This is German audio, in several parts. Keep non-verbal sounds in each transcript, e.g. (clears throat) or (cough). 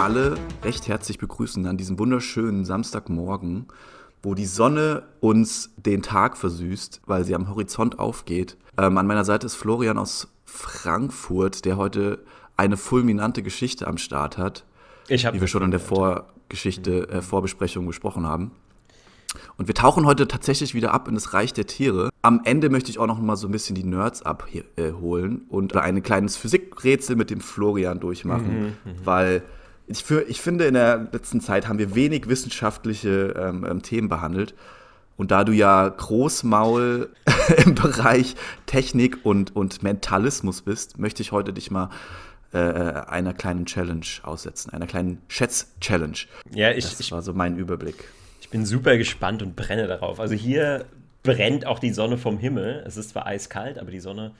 alle recht herzlich begrüßen an diesem wunderschönen Samstagmorgen, wo die Sonne uns den Tag versüßt, weil sie am Horizont aufgeht. Ähm, an meiner Seite ist Florian aus Frankfurt, der heute eine fulminante Geschichte am Start hat, wie wir schon in der Vorgeschichte, äh, Vorbesprechung besprochen haben. Und wir tauchen heute tatsächlich wieder ab in das Reich der Tiere. Am Ende möchte ich auch noch mal so ein bisschen die Nerds abholen und ein kleines Physikrätsel mit dem Florian durchmachen, weil ich, für, ich finde, in der letzten Zeit haben wir wenig wissenschaftliche ähm, ähm, Themen behandelt. Und da du ja Großmaul (laughs) im Bereich Technik und, und Mentalismus bist, möchte ich heute dich mal äh, einer kleinen Challenge aussetzen, einer kleinen Schätz-Challenge. Ja, ich, Das ich, war so mein Überblick. ich bin super gespannt und brenne darauf. Also hier brennt auch die Sonne vom Himmel. Es ist zwar eiskalt, aber die Sonne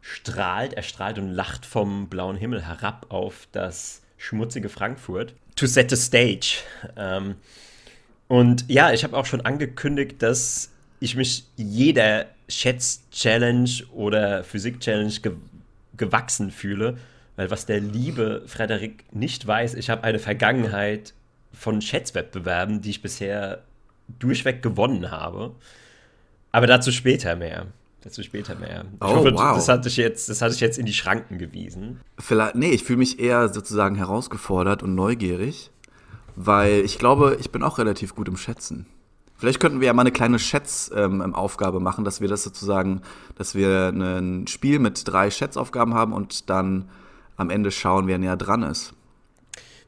strahlt, erstrahlt und lacht vom blauen Himmel herab auf das schmutzige Frankfurt. To set the stage. Ähm, und ja, ich habe auch schon angekündigt, dass ich mich jeder Schätz-Challenge oder Physik-Challenge ge gewachsen fühle. Weil was der liebe Frederik nicht weiß, ich habe eine Vergangenheit von Schätzwettbewerben, die ich bisher durchweg gewonnen habe. Aber dazu später mehr. Dazu später mehr. Ich Oh, hoffe, wow. das hatte ich jetzt, das hatte ich jetzt in die Schranken gewiesen. Vielleicht, nee, ich fühle mich eher sozusagen herausgefordert und neugierig, weil ich glaube, ich bin auch relativ gut im Schätzen. Vielleicht könnten wir ja mal eine kleine Schätzaufgabe machen, dass wir das sozusagen, dass wir ein Spiel mit drei Schätzaufgaben haben und dann am Ende schauen, wer näher dran ist.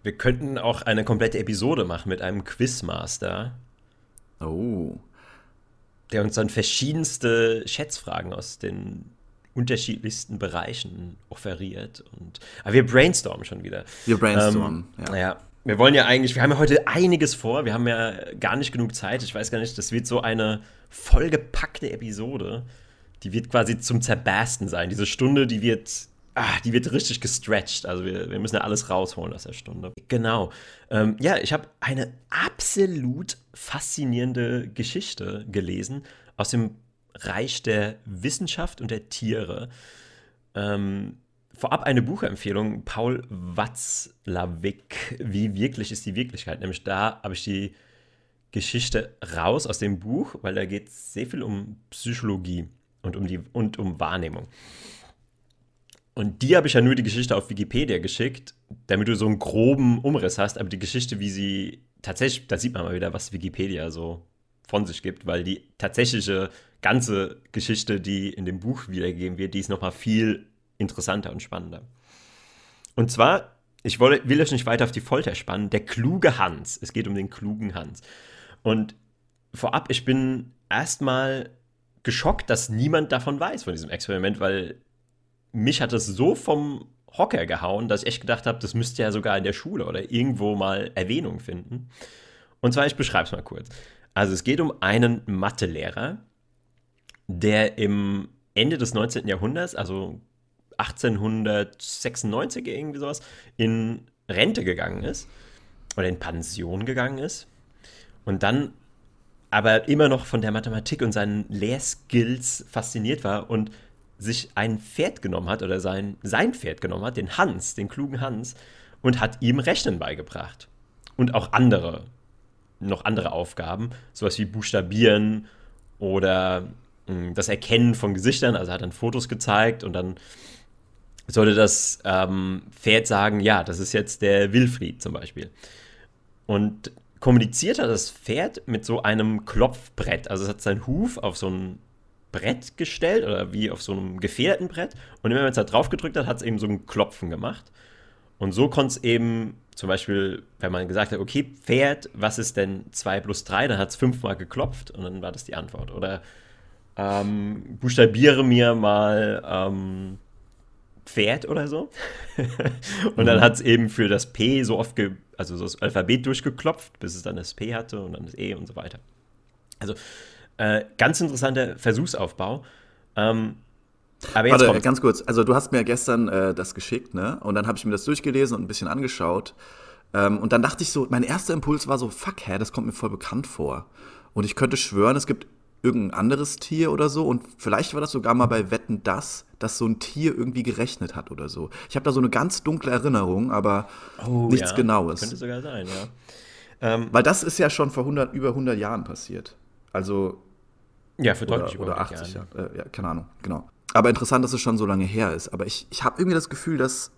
Wir könnten auch eine komplette Episode machen mit einem Quizmaster, Oh. Der uns dann verschiedenste Schätzfragen aus den unterschiedlichsten Bereichen offeriert. Und, aber wir brainstormen schon wieder. Wir brainstormen, Ähm, ja. ja. Wir wollen ja eigentlich, wir haben ja heute einiges vor, wir haben ja gar nicht genug Zeit. Ich weiß gar nicht, das wird so eine vollgepackte Episode. Die wird quasi zum Zerbersten sein. Diese Stunde, die wird, ah, die wird richtig gestretched. Also wir, wir müssen ja alles rausholen aus der Stunde. Genau. Ähm, ja, ich habe eine absolut faszinierende Geschichte gelesen aus dem Reich der Wissenschaft und der Tiere. Ähm, vorab eine Buchempfehlung, Paul Watzlawick, Wie wirklich ist die Wirklichkeit? Nämlich da habe ich die Geschichte raus aus dem Buch, weil da geht es sehr viel um Psychologie und um, die, und um Wahrnehmung. Und die habe ich ja nur die Geschichte auf Wikipedia geschickt, damit du so einen groben Umriss hast, aber die Geschichte, wie sie tatsächlich, da sieht man mal wieder, was Wikipedia so von sich gibt, weil die tatsächliche ganze Geschichte, die in dem Buch wiedergegeben wird, die ist nochmal viel interessanter und spannender. Und zwar, ich woll, will euch nicht weiter auf die Folter spannen, der kluge Hans. Es geht um den klugen Hans. Und vorab, ich bin erstmal geschockt, dass niemand davon weiß, von diesem Experiment, weil mich hat es so vom Hocker gehauen, dass ich echt gedacht habe, das müsste ja sogar in der Schule oder irgendwo mal Erwähnung finden. Und zwar, ich beschreibe es mal kurz. Also es geht um einen Mathelehrer, der im Ende des 19. Jahrhunderts, also 1896 irgendwie sowas, in Rente gegangen ist oder in Pension gegangen ist und dann aber immer noch von der Mathematik und seinen Lehrskills fasziniert war und sich ein Pferd genommen hat oder sein, sein Pferd genommen hat, den Hans, den klugen Hans, und hat ihm Rechnen beigebracht. Und auch andere, noch andere Aufgaben, sowas wie Buchstabieren oder mh, das Erkennen von Gesichtern, also hat dann Fotos gezeigt und dann sollte das ähm, Pferd sagen, ja, das ist jetzt der Wilfried zum Beispiel. Und kommuniziert hat das Pferd mit so einem Klopfbrett. Also es hat seinen Huf auf so ein Brett gestellt oder wie auf so einem gefederten Brett. Und immer wenn es da drauf gedrückt hat, hat es eben so ein Klopfen gemacht. Und so konnte es eben, zum Beispiel, wenn man gesagt hat, okay, Pferd, was ist denn 2 plus 3, dann hat es fünfmal geklopft und dann war das die Antwort. Oder ähm, buchstabiere mir mal ähm, Pferd oder so. (laughs) und dann hat es eben für das P so oft, also so das Alphabet durchgeklopft, bis es dann das P hatte und dann das E und so weiter. Also äh, ganz interessanter Versuchsaufbau. Ähm, aber jetzt Warte, kommt ganz kurz. Also du hast mir gestern äh, das geschickt, ne? Und dann habe ich mir das durchgelesen und ein bisschen angeschaut. Ähm, und dann dachte ich so, mein erster Impuls war so, fuck, hä, das kommt mir voll bekannt vor. Und ich könnte schwören, es gibt irgendein anderes Tier oder so. Und vielleicht war das sogar mal bei Wetten das, dass so ein Tier irgendwie gerechnet hat oder so. Ich habe da so eine ganz dunkle Erinnerung, aber oh, nichts ja. Genaues. Könnte sogar sein, ja. Ähm, Weil das ist ja schon vor 100, über 100 Jahren passiert. Also. Ja, für deutlich oder, oder 80 Jahre. Jahre. Äh, ja, keine Ahnung, genau. Aber interessant, dass es schon so lange her ist. Aber ich, ich habe irgendwie das Gefühl, dass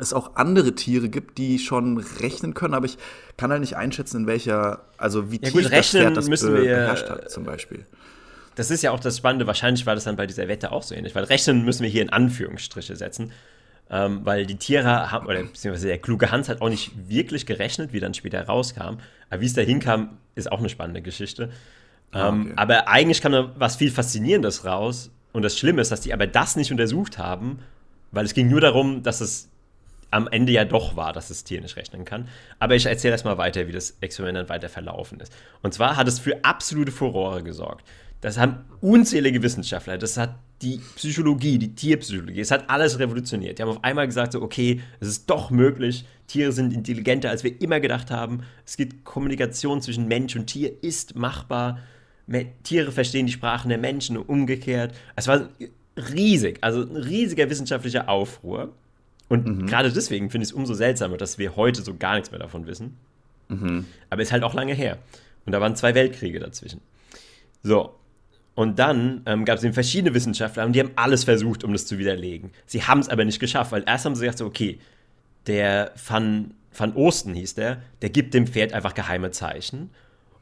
es auch andere Tiere gibt, die schon rechnen können, aber ich kann halt nicht einschätzen, in welcher, also wie ja, tief gut, das Pferd das müssen be wir, beherrscht hat, zum Beispiel. Das ist ja auch das Spannende, wahrscheinlich war das dann bei dieser Wette auch so ähnlich, weil rechnen müssen wir hier in Anführungsstriche setzen, ähm, weil die Tiere haben, oder beziehungsweise der kluge Hans hat auch nicht wirklich gerechnet, wie dann später rauskam, aber wie es da hinkam, ist auch eine spannende Geschichte. Ah, ähm, okay. Aber eigentlich kam da was viel Faszinierendes raus und das Schlimme ist, dass die aber das nicht untersucht haben, weil es ging nur darum, dass es am Ende ja doch war, dass das Tier nicht rechnen kann. Aber ich erzähle erstmal weiter, wie das Experiment dann weiter verlaufen ist. Und zwar hat es für absolute Furore gesorgt. Das haben unzählige Wissenschaftler, das hat die Psychologie, die Tierpsychologie, es hat alles revolutioniert. Die haben auf einmal gesagt, so, okay, es ist doch möglich, Tiere sind intelligenter, als wir immer gedacht haben. Es gibt Kommunikation zwischen Mensch und Tier, ist machbar. Tiere verstehen die Sprachen der Menschen und umgekehrt. Es war riesig, also ein riesiger wissenschaftlicher Aufruhr. Und mhm. gerade deswegen finde ich es umso seltsamer, dass wir heute so gar nichts mehr davon wissen. Mhm. Aber ist halt auch lange her. Und da waren zwei Weltkriege dazwischen. So. Und dann ähm, gab es eben verschiedene Wissenschaftler und die haben alles versucht, um das zu widerlegen. Sie haben es aber nicht geschafft, weil erst haben sie gesagt, so, okay, der Van, Van Osten hieß der, der gibt dem Pferd einfach geheime Zeichen.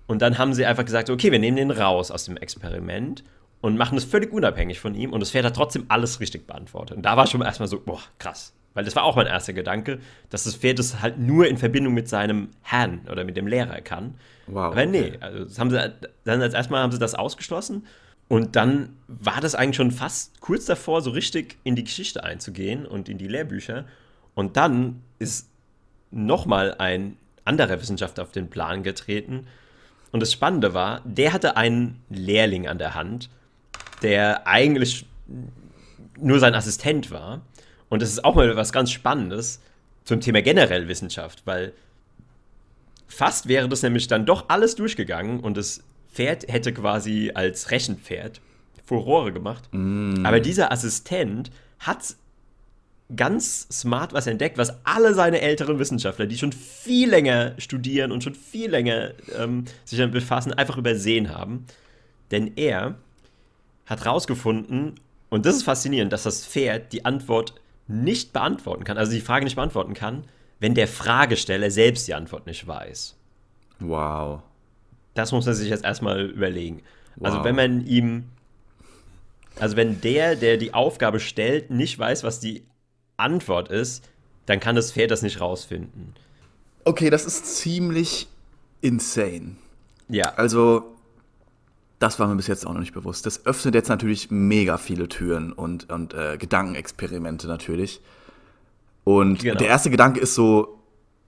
Und dann haben sie einfach gesagt, okay, wir nehmen den raus aus dem Experiment und machen es völlig unabhängig von ihm und das Pferd hat trotzdem alles richtig beantwortet. Und da war schon erstmal so, boah, krass. Weil das war auch mein erster Gedanke, dass das Pferd es halt nur in Verbindung mit seinem Herrn oder mit dem Lehrer kann. Wow. Aber nee, also das haben sie, dann als erstmal haben sie das ausgeschlossen. Und dann war das eigentlich schon fast kurz davor, so richtig in die Geschichte einzugehen und in die Lehrbücher. Und dann ist nochmal ein anderer Wissenschaftler auf den Plan getreten. Und das Spannende war, der hatte einen Lehrling an der Hand, der eigentlich nur sein Assistent war. Und das ist auch mal was ganz Spannendes zum Thema generell Wissenschaft, weil fast wäre das nämlich dann doch alles durchgegangen und das Pferd hätte quasi als Rechenpferd Furore gemacht. Mm. Aber dieser Assistent hat ganz smart was entdeckt, was alle seine älteren Wissenschaftler, die schon viel länger studieren und schon viel länger ähm, sich damit befassen, einfach übersehen haben. Denn er hat rausgefunden, und das ist faszinierend, dass das Pferd die Antwort nicht beantworten kann, also die Frage nicht beantworten kann, wenn der Fragesteller selbst die Antwort nicht weiß. Wow. Das muss man sich jetzt erstmal überlegen. Also wow. Also wenn man ihm, also wenn der, der die Aufgabe stellt, nicht weiß, was die Antwort ist, dann kann das Pferd das nicht rausfinden. Okay, das ist ziemlich insane. Ja. Also das war mir bis jetzt auch noch nicht bewusst. Das öffnet jetzt natürlich mega viele Türen und, und äh, Gedankenexperimente natürlich. Und genau. der erste Gedanke ist so,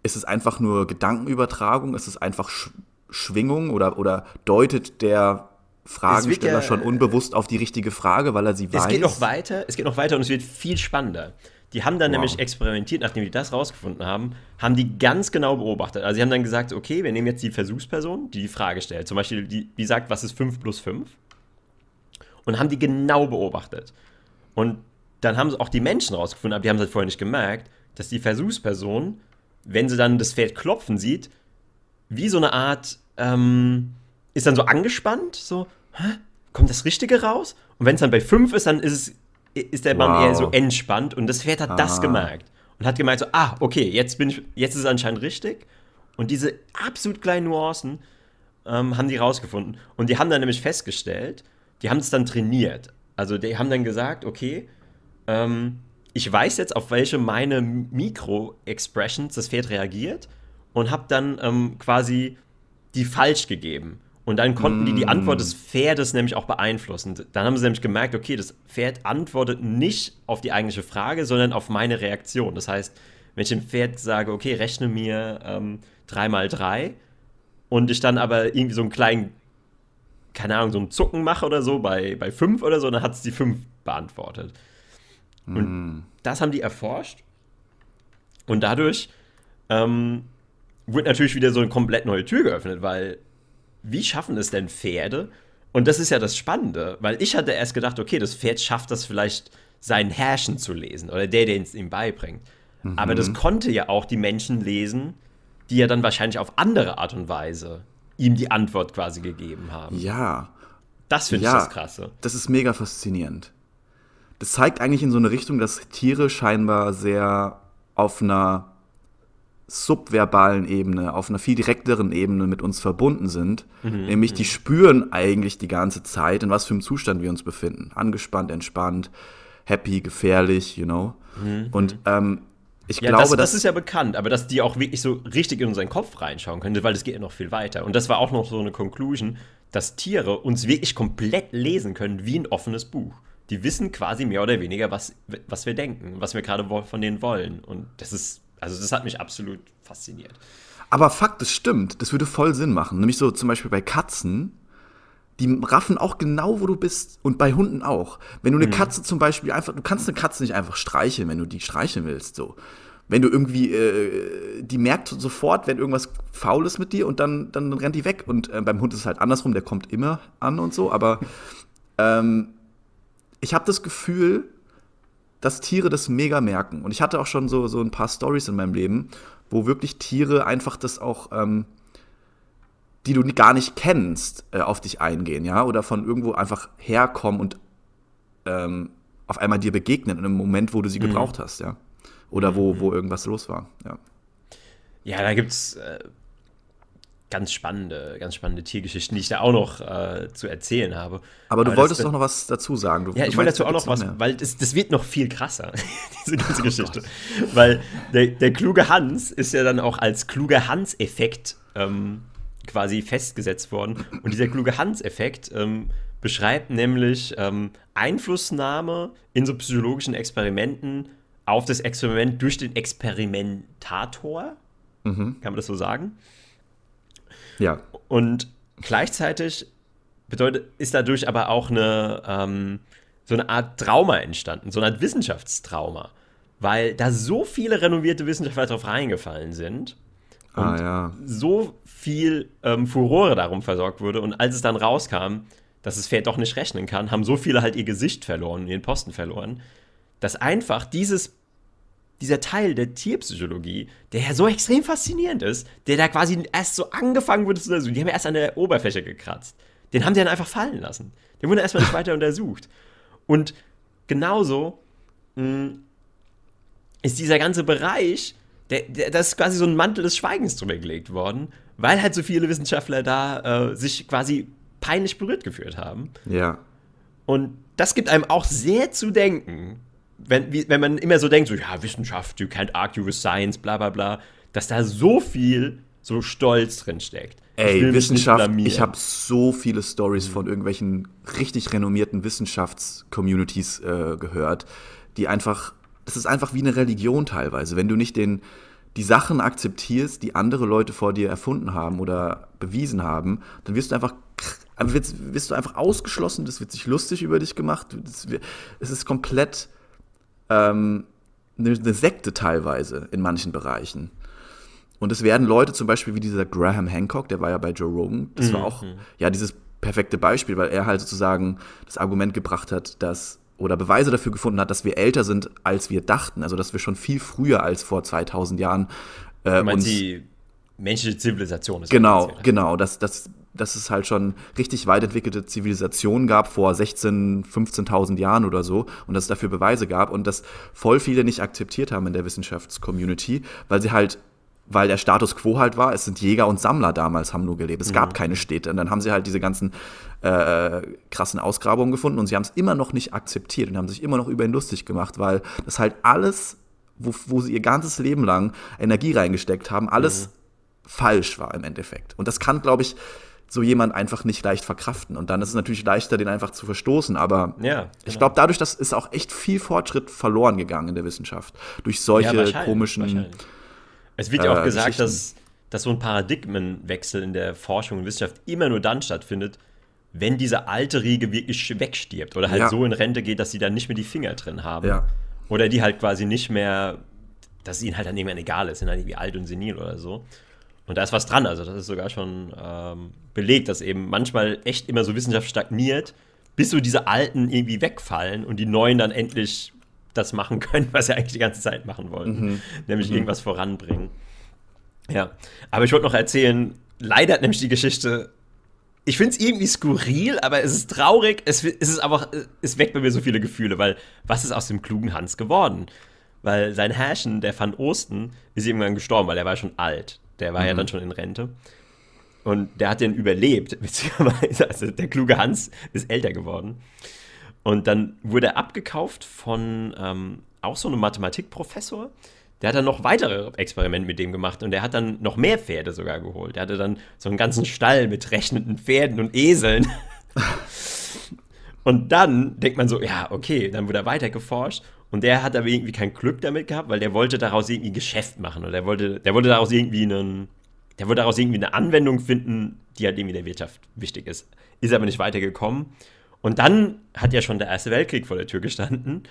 ist es einfach nur Gedankenübertragung? Ist es einfach Sch Schwingung oder, oder deutet der Fragensteller ja, schon unbewusst auf die richtige Frage, weil er sie weiß? Es geht noch weiter, es geht noch weiter und es wird viel spannender. Die haben dann wow. nämlich experimentiert, nachdem die das rausgefunden haben, haben die ganz genau beobachtet. Also sie haben dann gesagt, okay, wir nehmen jetzt die Versuchsperson, die die Frage stellt. Zum Beispiel, die, die sagt, was ist 5 plus 5? Und haben die genau beobachtet. Und dann haben auch die Menschen rausgefunden, aber die haben es halt vorher nicht gemerkt, dass die Versuchsperson, wenn sie dann das Pferd klopfen sieht, wie so eine Art, ähm, ist dann so angespannt, so, hä? kommt das Richtige raus? Und wenn es dann bei 5 ist, dann ist es ist der Mann wow. eher so entspannt und das Pferd hat ah. das gemerkt und hat gemerkt so, ah, okay, jetzt bin ich, jetzt ist es anscheinend richtig. Und diese absolut kleinen Nuancen ähm, haben die rausgefunden. Und die haben dann nämlich festgestellt, die haben es dann trainiert. Also die haben dann gesagt, okay, ähm, ich weiß jetzt, auf welche meine Mikro-Expressions das Pferd reagiert und habe dann ähm, quasi die falsch gegeben. Und dann konnten die die Antwort des mm. Pferdes nämlich auch beeinflussen. Dann haben sie nämlich gemerkt, okay, das Pferd antwortet nicht auf die eigentliche Frage, sondern auf meine Reaktion. Das heißt, wenn ich dem Pferd sage, okay, rechne mir ähm, 3 mal 3 und ich dann aber irgendwie so einen kleinen, keine Ahnung, so einen Zucken mache oder so bei, bei 5 oder so, dann hat es die 5 beantwortet. Mm. Und das haben die erforscht. Und dadurch ähm, wird natürlich wieder so eine komplett neue Tür geöffnet, weil wie schaffen es denn Pferde? Und das ist ja das Spannende, weil ich hatte erst gedacht, okay, das Pferd schafft das vielleicht sein Herrschen zu lesen oder der, der es ihm beibringt. Mhm. Aber das konnte ja auch die Menschen lesen, die ja dann wahrscheinlich auf andere Art und Weise ihm die Antwort quasi gegeben haben. Ja. Das finde ja, ich das Krasse. Das ist mega faszinierend. Das zeigt eigentlich in so eine Richtung, dass Tiere scheinbar sehr auf einer subverbalen Ebene, auf einer viel direkteren Ebene mit uns verbunden sind. Mhm, Nämlich, die mhm. spüren eigentlich die ganze Zeit, in was für einem Zustand wir uns befinden. Angespannt, entspannt, happy, gefährlich, you know. Mhm. Und ähm, ich ja, glaube, das, das ist ja bekannt, aber dass die auch wirklich so richtig in unseren Kopf reinschauen können, weil das geht ja noch viel weiter. Und das war auch noch so eine Conclusion, dass Tiere uns wirklich komplett lesen können wie ein offenes Buch. Die wissen quasi mehr oder weniger, was, was wir denken, was wir gerade von denen wollen. Und das ist, also das hat mich absolut fasziniert. Aber Fakt, das stimmt. Das würde voll Sinn machen. Nämlich so zum Beispiel bei Katzen, die raffen auch genau, wo du bist. Und bei Hunden auch. Wenn du eine mhm. Katze zum Beispiel einfach, du kannst eine Katze nicht einfach streicheln, wenn du die streicheln willst. So. Wenn du irgendwie, äh, die merkt sofort, wenn irgendwas faul ist mit dir und dann, dann rennt die weg. Und äh, beim Hund ist es halt andersrum, der kommt immer an und so. Aber ähm, ich habe das Gefühl, dass Tiere das mega merken. Und ich hatte auch schon so, so ein paar Stories in meinem Leben, wo wirklich Tiere einfach das auch ähm, die du gar nicht kennst, äh, auf dich eingehen, ja, oder von irgendwo einfach herkommen und ähm, auf einmal dir begegnen in einem Moment, wo du sie mhm. gebraucht hast, ja. Oder wo, mhm. wo irgendwas los war, ja. Ja, da gibt's äh, ganz spannende, ganz spannende Tiergeschichten, die ich da auch noch äh, zu erzählen habe. Aber du Aber wolltest doch noch was dazu sagen. Du, ja, ich wollte dazu auch noch was, mehr. weil das, das wird noch viel krasser, (laughs) diese ganze oh Geschichte. Gott. Weil der, der kluge Hans ist ja dann auch als kluger Hans-Effekt ähm, quasi festgesetzt worden. Und dieser kluge Hans-Effekt ähm, beschreibt nämlich ähm, Einflussnahme in so psychologischen Experimenten auf das Experiment durch den Experimentator. Mhm. Kann man das so sagen? Ja. Und gleichzeitig bedeutet, ist dadurch aber auch eine, ähm, so eine Art Trauma entstanden, so eine Art Wissenschaftstrauma. Weil da so viele renommierte Wissenschaftler drauf reingefallen sind und ah, ja. so viel ähm, Furore darum versorgt wurde. Und als es dann rauskam, dass das Pferd doch nicht rechnen kann, haben so viele halt ihr Gesicht verloren, ihren Posten verloren, dass einfach dieses, dieser Teil der Tierpsychologie, der ja so extrem faszinierend ist, der da quasi erst so angefangen wurde zu untersuchen, die haben ja erst an der Oberfläche gekratzt. Den haben die dann einfach fallen lassen. Den wurde erstmal nicht weiter (laughs) untersucht. Und genauso mh, mm, ist dieser ganze Bereich der, der, das ist quasi so ein Mantel des Schweigens drüber gelegt worden, weil halt so viele Wissenschaftler da äh, sich quasi peinlich berührt geführt haben. Ja. Und das gibt einem auch sehr zu denken, wenn, wie, wenn man immer so denkt, so, ja, Wissenschaft, you can't argue with science, bla bla bla, dass da so viel so Stolz drin steckt. Ey, Wissenschaft, ich habe so viele Stories mhm. von irgendwelchen richtig renommierten Wissenschaftscommunities äh, gehört, die einfach es ist einfach wie eine Religion teilweise. Wenn du nicht den, die Sachen akzeptierst, die andere Leute vor dir erfunden haben oder bewiesen haben, dann wirst du einfach wirst, wirst du einfach ausgeschlossen, das wird sich lustig über dich gemacht. es ist komplett ähm, eine, eine Sekte teilweise in manchen Bereichen. Und es werden Leute zum Beispiel wie dieser Graham Hancock, der war ja bei Joe Rogan, das mhm. war auch ja dieses perfekte Beispiel, weil er halt sozusagen das Argument gebracht hat, dass oder Beweise dafür gefunden hat, dass wir älter sind, als wir dachten. Also, dass wir schon viel früher als vor 2000 Jahren äh, uns die menschliche Zivilisation ist. Genau, genau. Dass, dass, dass es halt schon richtig weit entwickelte Zivilisationen gab vor 16.000, 15.000 Jahren oder so und dass es dafür Beweise gab und dass voll viele nicht akzeptiert haben in der Wissenschaftscommunity, weil sie halt weil der Status quo halt war, es sind Jäger und Sammler damals haben nur gelebt. Es gab mhm. keine Städte. Und dann haben sie halt diese ganzen äh, krassen Ausgrabungen gefunden und sie haben es immer noch nicht akzeptiert und haben sich immer noch über ihn lustig gemacht, weil das halt alles, wo, wo sie ihr ganzes Leben lang Energie reingesteckt haben, alles mhm. falsch war im Endeffekt. Und das kann, glaube ich, so jemand einfach nicht leicht verkraften. Und dann ist es natürlich leichter, den einfach zu verstoßen. Aber ja, genau. ich glaube, dadurch dass ist auch echt viel Fortschritt verloren gegangen in der Wissenschaft. Durch solche ja, komischen es wird ja auch äh, gesagt, dass, dass so ein Paradigmenwechsel in der Forschung und Wissenschaft immer nur dann stattfindet, wenn diese alte Riege wirklich wegstirbt oder halt ja. so in Rente geht, dass sie dann nicht mehr die Finger drin haben. Ja. Oder die halt quasi nicht mehr, dass es ihnen halt dann irgendwann egal ist, sind halt irgendwie alt und senil oder so. Und da ist was dran, also das ist sogar schon ähm, belegt, dass eben manchmal echt immer so Wissenschaft stagniert, bis so diese alten irgendwie wegfallen und die neuen dann endlich das machen können, (laughs) was sie eigentlich die ganze Zeit machen wollten, mhm. nämlich mhm. irgendwas voranbringen. Ja, aber ich wollte noch erzählen, leider hat nämlich die Geschichte ich finde es irgendwie skurril, aber es ist traurig. Es, es ist einfach, es weckt bei mir so viele Gefühle, weil was ist aus dem klugen Hans geworden? Weil sein Herrchen, der Van Osten, ist irgendwann gestorben, weil er war schon alt. Der war mhm. ja dann schon in Rente. Und der hat den überlebt, (laughs) beziehungsweise, also der kluge Hans ist älter geworden. Und dann wurde er abgekauft von ähm, auch so einem Mathematikprofessor. Der hat dann noch weitere Experimente mit dem gemacht und der hat dann noch mehr Pferde sogar geholt. Der hatte dann so einen ganzen Stall mit rechnenden Pferden und Eseln. (laughs) und dann denkt man so, ja, okay, dann wurde er weiter geforscht und der hat aber irgendwie kein Glück damit gehabt, weil der wollte daraus irgendwie Geschäft machen oder der wollte, der wollte daraus irgendwie einen, der wollte daraus irgendwie eine Anwendung finden, die halt irgendwie der Wirtschaft wichtig ist. Ist aber nicht weitergekommen. Und dann hat ja schon der Erste Weltkrieg vor der Tür gestanden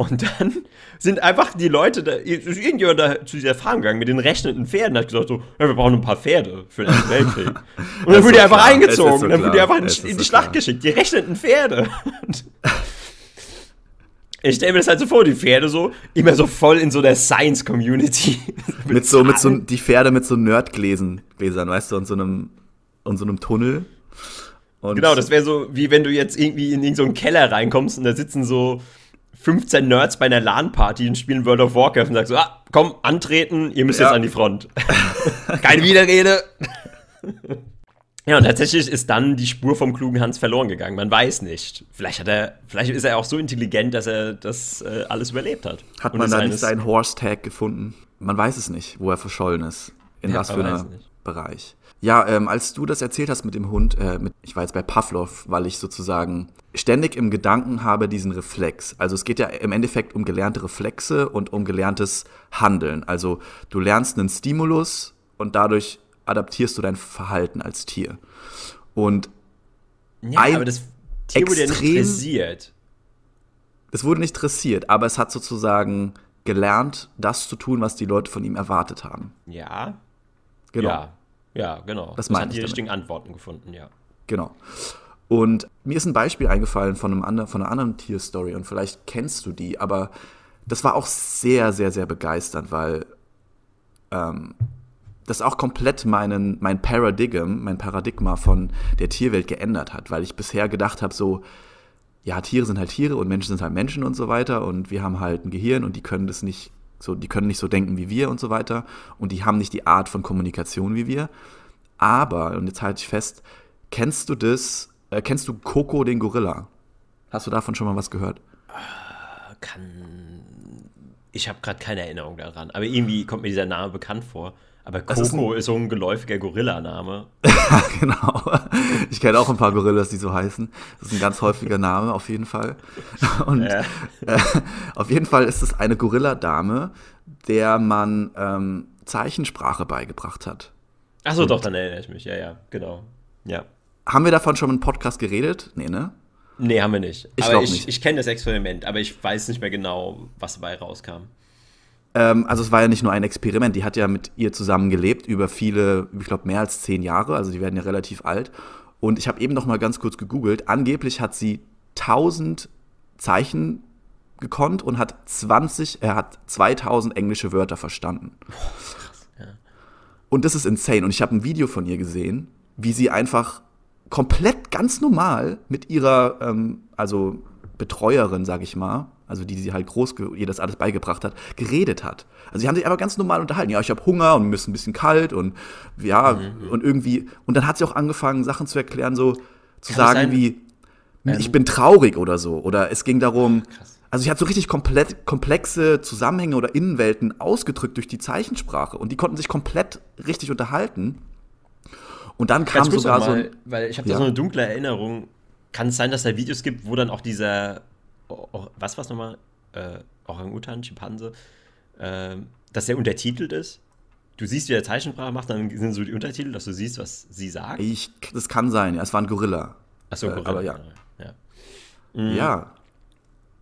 und dann sind einfach die Leute, da, ist irgendjemand da zu dieser Farm gegangen mit den rechnenden Pferden, hat gesagt so, ja, wir brauchen ein paar Pferde für den Ersten Weltkrieg. (laughs) Und dann wurde er einfach klar. eingezogen, so dann wurde er einfach in, in die so Schlacht klar. geschickt, die rechnenden Pferde. (laughs) ich stelle mir das halt so vor, die Pferde so, immer so voll in so der Science-Community. mit, (laughs) mit so, mit so, die Pferde mit so Nerdgläsern, Gläsern, weißt du, und so einem, und so einem Tunnel. Und genau, das wäre so, wie wenn du jetzt irgendwie in irgendeinen so Keller reinkommst und da sitzen so 15 Nerds bei einer LAN-Party und spielen World of Warcraft und sagst so, ah, komm, antreten, ihr müsst ja. jetzt an die Front. (laughs) Keine Widerrede. (laughs) ja, und tatsächlich ist dann die Spur vom klugen Hans verloren gegangen. Man weiß nicht. Vielleicht hat er, vielleicht ist er auch so intelligent, dass er das äh, alles überlebt hat. Hat man da nicht seinen Horse-Tag gefunden? Man weiß es nicht, wo er verschollen ist. In ja, was für einem Bereich. Ja, ähm, als du das erzählt hast mit dem Hund, äh, mit, ich war jetzt bei Pavlov, weil ich sozusagen ständig im Gedanken habe diesen Reflex. Also es geht ja im Endeffekt um gelernte Reflexe und um gelerntes Handeln. Also du lernst einen Stimulus und dadurch adaptierst du dein Verhalten als Tier. Und ja, aber das Tier wurde ja nicht dressiert. Es wurde nicht dressiert, aber es hat sozusagen gelernt, das zu tun, was die Leute von ihm erwartet haben. Ja. Genau. Ja. Ja, genau. Das, das hat die richtigen Antworten gefunden, ja. Genau. Und mir ist ein Beispiel eingefallen von, einem anderen, von einer anderen Tierstory und vielleicht kennst du die, aber das war auch sehr, sehr, sehr begeisternd, weil ähm, das auch komplett meinen, mein Paradigm, mein Paradigma von der Tierwelt geändert hat, weil ich bisher gedacht habe, so, ja, Tiere sind halt Tiere und Menschen sind halt Menschen und so weiter und wir haben halt ein Gehirn und die können das nicht so, die können nicht so denken wie wir und so weiter. Und die haben nicht die Art von Kommunikation wie wir. Aber, und jetzt halte ich fest, kennst du das, äh, kennst du Coco den Gorilla? Hast du davon schon mal was gehört? Kann. Ich habe gerade keine Erinnerung daran. Aber irgendwie kommt mir dieser Name bekannt vor. Aber Coco ist, ist, so ein geläufiger Gorillaname. (laughs) Ja, genau. Ich kenne auch ein paar Gorillas, die so heißen. Das ist ein ganz häufiger Name auf jeden Fall. Und ja. äh, auf jeden Fall ist es eine Gorilladame, der man ähm, Zeichensprache beigebracht hat. Achso, doch, dann erinnere ich mich. Ja, ja, genau. Ja. Haben wir davon schon im Podcast geredet? Nee, ne? Nee, haben wir nicht. Ich glaube nicht. Ich kenne das Experiment, aber ich weiß nicht mehr genau, was dabei rauskam. Ähm, also es war ja nicht nur ein Experiment, die hat ja mit ihr zusammen gelebt über viele, ich glaube mehr als zehn Jahre, also die werden ja relativ alt. Und ich habe eben noch mal ganz kurz gegoogelt. Angeblich hat sie 1000 Zeichen gekonnt und hat 20, er hat 2000 englische Wörter verstanden. krass, ja. Und das ist insane. Und ich habe ein Video von ihr gesehen, wie sie einfach komplett ganz normal mit ihrer, ähm, also Betreuerin, sag ich mal, also die sie halt groß, ihr das alles beigebracht hat, geredet hat. Also sie haben sich aber ganz normal unterhalten. Ja, ich habe Hunger und mir ist ein bisschen kalt und ja, mhm. und irgendwie, und dann hat sie auch angefangen, Sachen zu erklären, so zu Kann sagen wie, ähm. ich bin traurig oder so. Oder es ging darum, Krass. also sie hat so richtig komplett komplexe Zusammenhänge oder Innenwelten ausgedrückt durch die Zeichensprache und die konnten sich komplett richtig unterhalten. Und dann kam sogar mal, so. Weil ich habe ja. da so eine dunkle Erinnerung. Kann es sein, dass da Videos gibt, wo dann auch dieser was war es nochmal? Äh, Orang-Utan, Schimpanse, äh, dass der untertitelt ist. Du siehst, wie er Zeichensprache macht, dann sind so die Untertitel, dass du siehst, was sie sagt. Ich, das kann sein, ja. Es war ein Gorilla. Achso, Gorilla. Äh, aber ja. Ja. Mhm. ja.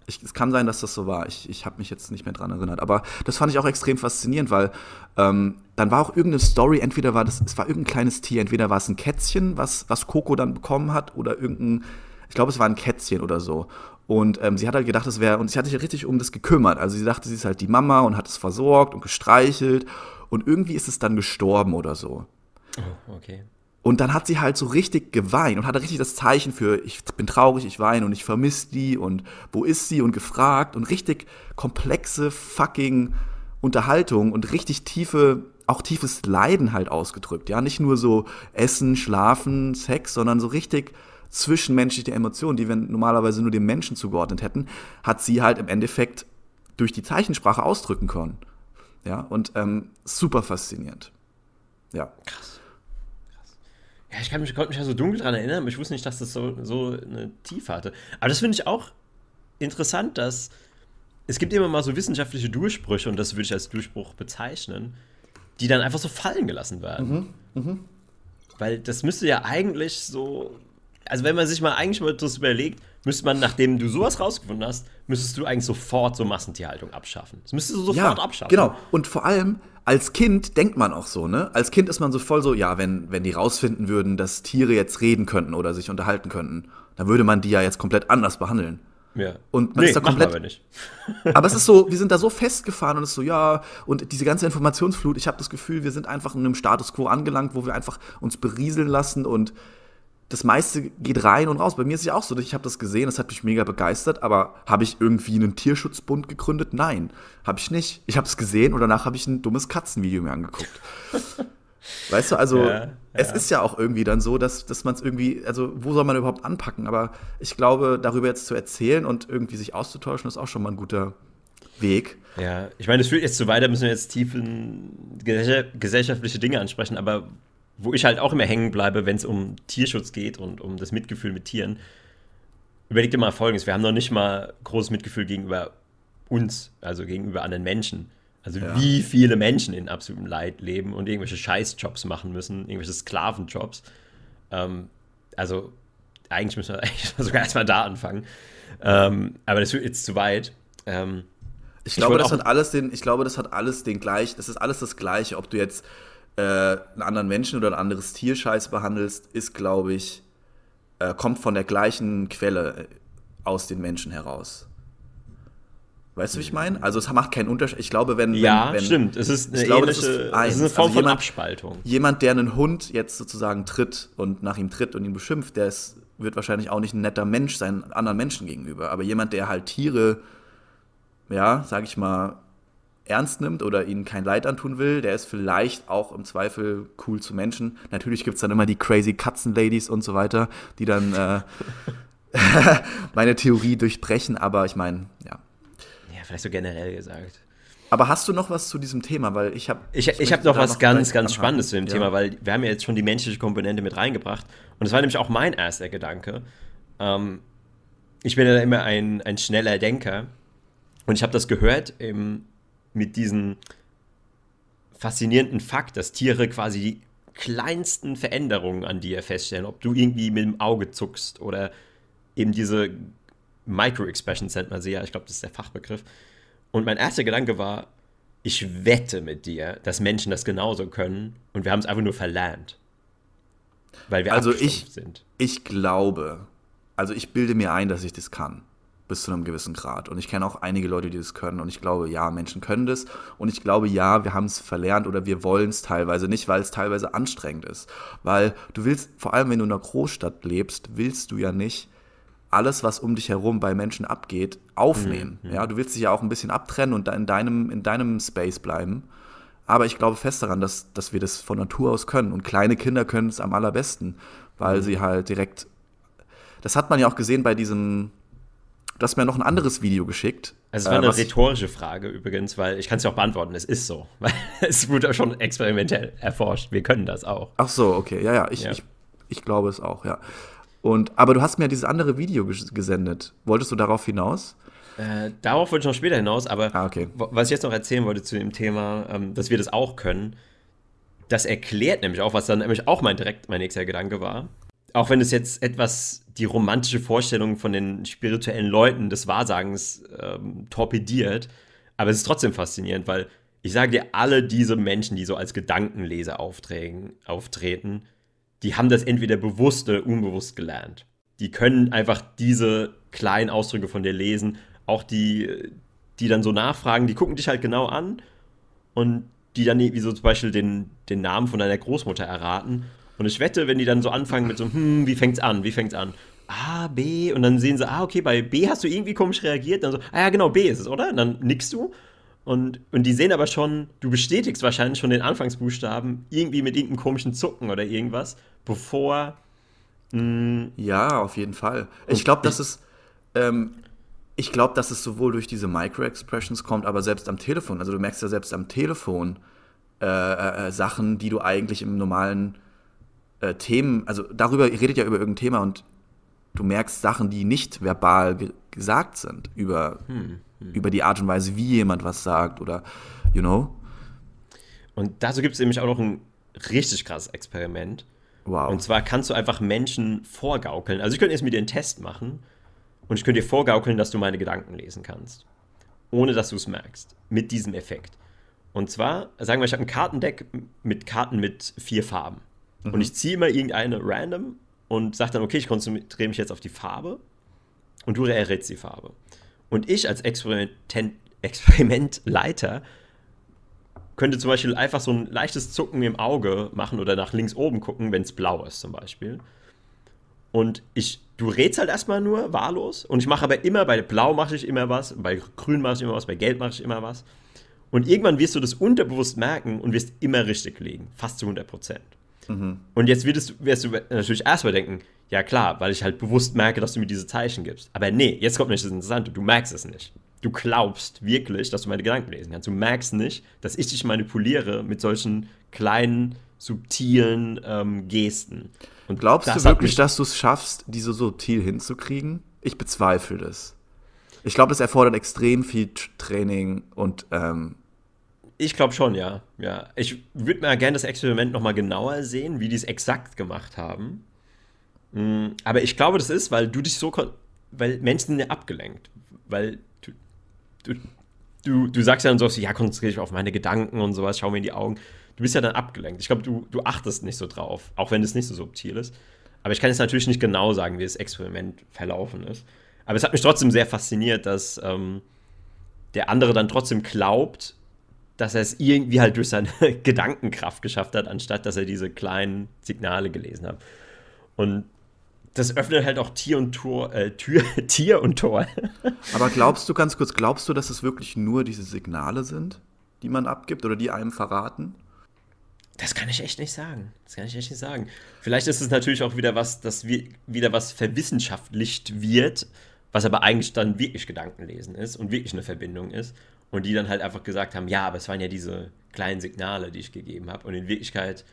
Ich, es kann sein, dass das so war. Ich, ich habe mich jetzt nicht mehr dran erinnert. Aber das fand ich auch extrem faszinierend, weil ähm, dann war auch irgendeine Story, entweder war das, es war irgendein kleines Tier, entweder war es ein Kätzchen, was, was Coco dann bekommen hat, oder irgendein ich glaube, es war ein Kätzchen oder so. Und ähm, sie hat halt gedacht, es wäre, und sie hat sich richtig um das gekümmert. Also sie dachte, sie ist halt die Mama und hat es versorgt und gestreichelt. Und irgendwie ist es dann gestorben oder so. Oh, okay. Und dann hat sie halt so richtig geweint und hatte richtig das Zeichen für, ich bin traurig, ich weine und ich vermisse die und wo ist sie und gefragt und richtig komplexe fucking Unterhaltung und richtig tiefe, auch tiefes Leiden halt ausgedrückt. Ja, nicht nur so Essen, Schlafen, Sex, sondern so richtig zwischenmenschliche Emotionen, die wir normalerweise nur dem Menschen zugeordnet hätten, hat sie halt im Endeffekt durch die Zeichensprache ausdrücken können. Ja, und ähm, super faszinierend. Ja. Krass. Krass. Ja, ich kann mich, konnte mich ja so dunkel daran erinnern, aber ich wusste nicht, dass das so, so eine Tiefe hatte. Aber das finde ich auch interessant, dass es gibt immer mal so wissenschaftliche Durchbrüche, und das würde ich als Durchbruch bezeichnen, die dann einfach so fallen gelassen werden. Mhm. Mhm. Weil das müsste ja eigentlich so also wenn man sich mal eigentlich mal das überlegt, müsste man, nachdem du sowas rausgefunden hast, müsstest du eigentlich sofort so Massentierhaltung abschaffen. Das müsstest du sofort ja, abschaffen. Genau. Und vor allem als Kind denkt man auch so, ne? Als Kind ist man so voll so, ja, wenn, wenn die rausfinden würden, dass Tiere jetzt reden könnten oder sich unterhalten könnten, dann würde man die ja jetzt komplett anders behandeln. Ja. Und man nee, ist da komplett. Aber, nicht. (laughs) aber es ist so, wir sind da so festgefahren und es ist so, ja, und diese ganze Informationsflut, ich habe das Gefühl, wir sind einfach in einem Status quo angelangt, wo wir einfach uns berieseln lassen und das meiste geht rein und raus. Bei mir ist es ja auch so, ich habe das gesehen, das hat mich mega begeistert, aber habe ich irgendwie einen Tierschutzbund gegründet? Nein, habe ich nicht. Ich habe es gesehen und danach habe ich ein dummes Katzenvideo mir angeguckt. (laughs) weißt du, also ja, ja. es ist ja auch irgendwie dann so, dass, dass man es irgendwie, also wo soll man überhaupt anpacken? Aber ich glaube, darüber jetzt zu erzählen und irgendwie sich auszutauschen, ist auch schon mal ein guter Weg. Ja, ich meine, es führt jetzt zu weit, da müssen wir jetzt tief in gesellschaftliche Dinge ansprechen, aber wo ich halt auch immer hängen bleibe, wenn es um Tierschutz geht und um das Mitgefühl mit Tieren. Überleg dir mal Folgendes: Wir haben noch nicht mal großes Mitgefühl gegenüber uns, also gegenüber anderen Menschen. Also ja. wie viele Menschen in absolutem Leid leben und irgendwelche Scheißjobs machen müssen, irgendwelche Sklavenjobs. Ähm, also eigentlich müssen wir (laughs) eigentlich sogar erstmal da anfangen. Ähm, aber das wird jetzt zu weit. Ähm, ich, ich glaube, das hat alles den, ich glaube, das hat alles den gleich, das ist alles das Gleiche, ob du jetzt äh, einen anderen Menschen oder ein anderes Tier scheiße behandelst, ist, glaube ich, äh, kommt von der gleichen Quelle äh, aus den Menschen heraus. Weißt du, wie ich meine? Also es macht keinen Unterschied. Ich glaube, wenn. Ja, wenn, stimmt. Es ist eine, ich glaube, ähnliche, ist, es ist eine Form also jemand, von Abspaltung. Jemand, der einen Hund jetzt sozusagen tritt und nach ihm tritt und ihn beschimpft, der ist, wird wahrscheinlich auch nicht ein netter Mensch sein anderen Menschen gegenüber. Aber jemand, der halt Tiere, ja, sag ich mal, ernst nimmt oder ihnen kein Leid antun will, der ist vielleicht auch im Zweifel cool zu Menschen. Natürlich gibt es dann immer die crazy Katzenladies und so weiter, die dann äh, (laughs) meine Theorie durchbrechen, aber ich meine, ja. Ja, vielleicht so generell gesagt. Aber hast du noch was zu diesem Thema? Weil ich habe. Ich, ich, habe noch was noch ganz, ganz Spannendes zu dem ja. Thema, weil wir haben ja jetzt schon die menschliche Komponente mit reingebracht. Und das war nämlich auch mein erster Gedanke. Ähm, ich bin ja immer ein, ein schneller Denker. Und ich habe das gehört im mit diesem faszinierenden Fakt, dass Tiere quasi die kleinsten Veränderungen an dir feststellen, ob du irgendwie mit dem Auge zuckst oder eben diese Micro-Expressions nennt man sie ja, ich glaube, das ist der Fachbegriff. Und mein erster Gedanke war, ich wette mit dir, dass Menschen das genauso können und wir haben es einfach nur verlernt. Weil wir also ich, sind. Ich glaube, also ich bilde mir ein, dass ich das kann bis zu einem gewissen Grad. Und ich kenne auch einige Leute, die das können. Und ich glaube, ja, Menschen können das. Und ich glaube, ja, wir haben es verlernt oder wir wollen es teilweise nicht, weil es teilweise anstrengend ist. Weil du willst, vor allem wenn du in einer Großstadt lebst, willst du ja nicht alles, was um dich herum bei Menschen abgeht, aufnehmen. Mhm. Ja, du willst dich ja auch ein bisschen abtrennen und in deinem, in deinem Space bleiben. Aber ich glaube fest daran, dass, dass wir das von Natur aus können. Und kleine Kinder können es am allerbesten, weil mhm. sie halt direkt. Das hat man ja auch gesehen bei diesem Du hast mir noch ein anderes Video geschickt. Also es war äh, eine rhetorische Frage übrigens, weil ich kann es ja auch beantworten, es ist so. (laughs) Weil es wurde schon experimentell erforscht. Wir können das auch. Ach so, okay. Ja, ja, ich, ja. ich, ich glaube es auch, ja. Und, aber du hast mir dieses andere Video gesendet. Wolltest du darauf hinaus? Äh, darauf wollte ich noch später hinaus, aber ah, okay. was ich jetzt noch erzählen wollte zu dem Thema, ähm, dass wir das auch können, das erklärt nämlich auch, was dann nämlich auch mein direkt mein nächster Gedanke war auch wenn es jetzt etwas die romantische Vorstellung von den spirituellen Leuten des Wahrsagens ähm, torpediert, aber es ist trotzdem faszinierend, weil ich sage dir, alle diese Menschen, die so als Gedankenleser auftreten, die haben das entweder bewusst oder unbewusst gelernt. die können einfach diese kleinen Ausdrücke von dir lesen. Auch die, die dann so nachfragen, die gucken dich halt genau an und die dann wie so zum Beispiel den, den Namen von deiner Großmutter erraten. Und ich wette, wenn die dann so anfangen mit so, hm, wie fängt's an, wie fängt's an? A, B, und dann sehen sie, ah, okay, bei B hast du irgendwie komisch reagiert. Dann so, ah ja, genau, B ist es, oder? Und dann nickst du. Und, und die sehen aber schon, du bestätigst wahrscheinlich schon den Anfangsbuchstaben irgendwie mit irgendeinem komischen Zucken oder irgendwas, bevor. Mh, hm, ja, auf jeden Fall. Ich glaube, dass es. Ähm, ich glaube, dass es sowohl durch diese Micro-Expressions kommt, aber selbst am Telefon. Also du merkst ja selbst am Telefon äh, äh, äh Sachen, die du eigentlich im normalen äh, Themen, also darüber ihr redet ja über irgendein Thema und du merkst Sachen, die nicht verbal ge gesagt sind über, hm, hm. über die Art und Weise, wie jemand was sagt oder, you know. Und dazu gibt es nämlich auch noch ein richtig krasses Experiment. Wow. Und zwar kannst du einfach Menschen vorgaukeln. Also ich könnte jetzt mit dir einen Test machen und ich könnte dir vorgaukeln, dass du meine Gedanken lesen kannst. Ohne dass du es merkst. Mit diesem Effekt. Und zwar, sagen wir, ich habe ein Kartendeck mit Karten mit vier Farben. Mhm. Und ich ziehe immer irgendeine random und sage dann, okay, ich konzentriere mich jetzt auf die Farbe und du errätst die Farbe. Und ich als Experiment Experimentleiter könnte zum Beispiel einfach so ein leichtes Zucken im Auge machen oder nach links oben gucken, wenn es blau ist zum Beispiel. Und ich, du rätst halt erstmal nur wahllos. Und ich mache aber immer, bei Blau mache ich immer was, bei Grün mache ich immer was, bei Gelb mache ich immer was. Und irgendwann wirst du das unterbewusst merken und wirst immer richtig liegen. Fast zu 100 Prozent. Mhm. Und jetzt wirst, wirst du natürlich erstmal denken, ja klar, weil ich halt bewusst merke, dass du mir diese Zeichen gibst. Aber nee, jetzt kommt nicht das Interessante, du merkst es nicht. Du glaubst wirklich, dass du meine Gedanken lesen kannst. Du merkst nicht, dass ich dich manipuliere mit solchen kleinen, subtilen ähm, Gesten. Und Glaubst du wirklich, dass du es schaffst, diese so subtil hinzukriegen? Ich bezweifle das. Ich glaube, das erfordert extrem viel Training und ähm ich glaube schon, ja. ja. Ich würde mir gerne das Experiment nochmal genauer sehen, wie die es exakt gemacht haben. Mm, aber ich glaube, das ist, weil du dich so, weil Menschen sind ja abgelenkt. Weil du, du, du, du sagst ja dann so, ja, konzentriere dich auf meine Gedanken und sowas, schau mir in die Augen du bist ja dann abgelenkt. Ich glaube, du, du achtest nicht so drauf, auch wenn es nicht so subtil ist. Aber ich kann jetzt natürlich nicht genau sagen, wie das Experiment verlaufen ist. Aber es hat mich trotzdem sehr fasziniert, dass ähm, der andere dann trotzdem glaubt, dass er es irgendwie halt durch seine (laughs) Gedankenkraft geschafft hat, anstatt dass er diese kleinen Signale gelesen hat. Und das öffnet halt auch Tier und Tor, äh, Tür, (laughs) Tier und Tor. Aber glaubst du, ganz kurz, glaubst du, dass es wirklich nur diese Signale sind, die man abgibt oder die einem verraten? Das kann ich echt nicht sagen. Das kann ich echt nicht sagen. Vielleicht ist es natürlich auch wieder was, das wieder was verwissenschaftlicht wird, was aber eigentlich dann wirklich Gedankenlesen ist und wirklich eine Verbindung ist. Und die dann halt einfach gesagt haben, ja, aber es waren ja diese kleinen Signale, die ich gegeben habe. Und in Wirklichkeit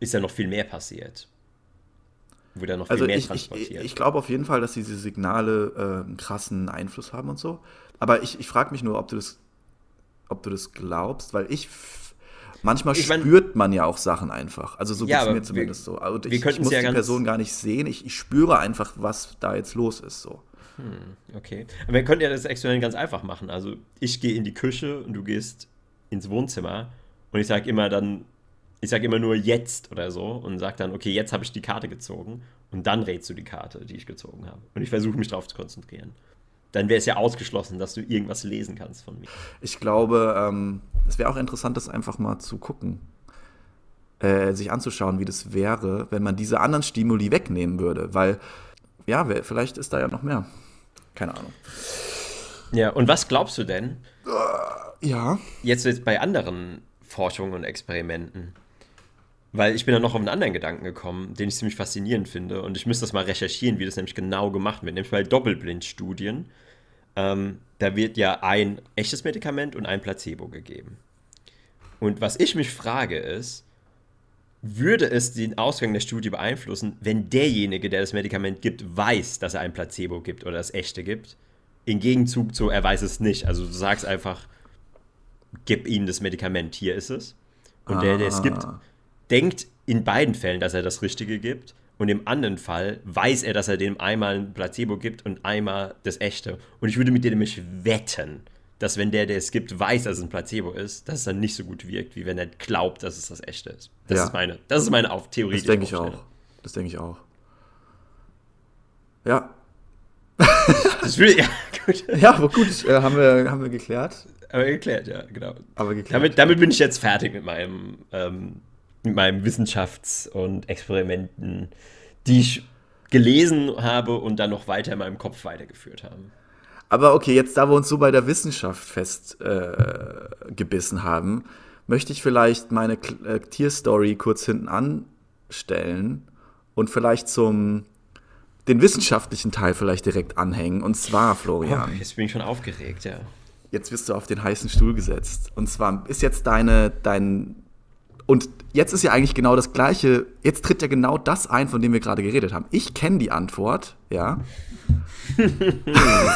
ist ja noch viel mehr passiert. Wurde noch viel also mehr ich, transportiert. Ich, ich glaube auf jeden Fall, dass diese Signale äh, einen krassen Einfluss haben und so. Aber ich, ich frage mich nur, ob du das, ob du das glaubst, weil ich Manchmal ich spürt man ja auch Sachen einfach. Also so ja, geht es mir zumindest wir, so. Also ich, ich muss ja die Person gar nicht sehen. Ich, ich, spüre einfach, was da jetzt los ist. So. Hm, okay. Aber wir könnten ja das Experiment ganz einfach machen. Also ich gehe in die Küche und du gehst ins Wohnzimmer und ich sage immer dann, ich sage immer nur jetzt oder so und sage dann, okay, jetzt habe ich die Karte gezogen und dann rätst du die Karte, die ich gezogen habe. Und ich versuche mich darauf zu konzentrieren dann wäre es ja ausgeschlossen, dass du irgendwas lesen kannst von mir. Ich glaube, ähm, es wäre auch interessant, das einfach mal zu gucken, äh, sich anzuschauen, wie das wäre, wenn man diese anderen Stimuli wegnehmen würde, weil, ja, vielleicht ist da ja noch mehr. Keine Ahnung. Ja, und was glaubst du denn? Uh, ja. Jetzt, jetzt bei anderen Forschungen und Experimenten. Weil ich bin dann noch auf einen anderen Gedanken gekommen, den ich ziemlich faszinierend finde. Und ich müsste das mal recherchieren, wie das nämlich genau gemacht wird. Nämlich bei Doppelblindstudien ähm, da wird ja ein echtes Medikament und ein Placebo gegeben. Und was ich mich frage ist, würde es den Ausgang der Studie beeinflussen, wenn derjenige, der das Medikament gibt, weiß, dass er ein Placebo gibt oder das echte gibt? Im Gegenzug zu, er weiß es nicht. Also du sagst einfach, gib ihm das Medikament, hier ist es. Und der, der es gibt, ah. denkt in beiden Fällen, dass er das Richtige gibt. Und im anderen Fall weiß er, dass er dem einmal ein Placebo gibt und einmal das echte. Und ich würde mit dir nämlich wetten, dass wenn der, der es gibt, weiß, dass es ein Placebo ist, dass es dann nicht so gut wirkt, wie wenn er glaubt, dass es das echte ist. Das ja. ist meine, das ist meine Auf Theorie. Das denke ich auch. Das denke ich auch. Ja. (laughs) Das will ja, gut. Ja, aber gut, äh, haben, wir, haben wir geklärt. Aber geklärt, ja, genau. Aber geklärt. Damit, damit bin ich jetzt fertig mit meinem, ähm, mit meinem Wissenschafts- und Experimenten, die ich gelesen habe und dann noch weiter in meinem Kopf weitergeführt habe. Aber okay, jetzt da wir uns so bei der Wissenschaft festgebissen äh, haben, möchte ich vielleicht meine äh, Tierstory kurz hinten anstellen und vielleicht zum den wissenschaftlichen Teil vielleicht direkt anhängen. Und zwar, Florian, Oh, jetzt bin ich schon aufgeregt, ja. jetzt wirst du auf den heißen Stuhl gesetzt. Und zwar ist jetzt deine, dein, und jetzt ist ja eigentlich genau das Gleiche, jetzt tritt ja genau das ein, von dem wir gerade geredet haben. Ich kenne die Antwort, ja, (laughs)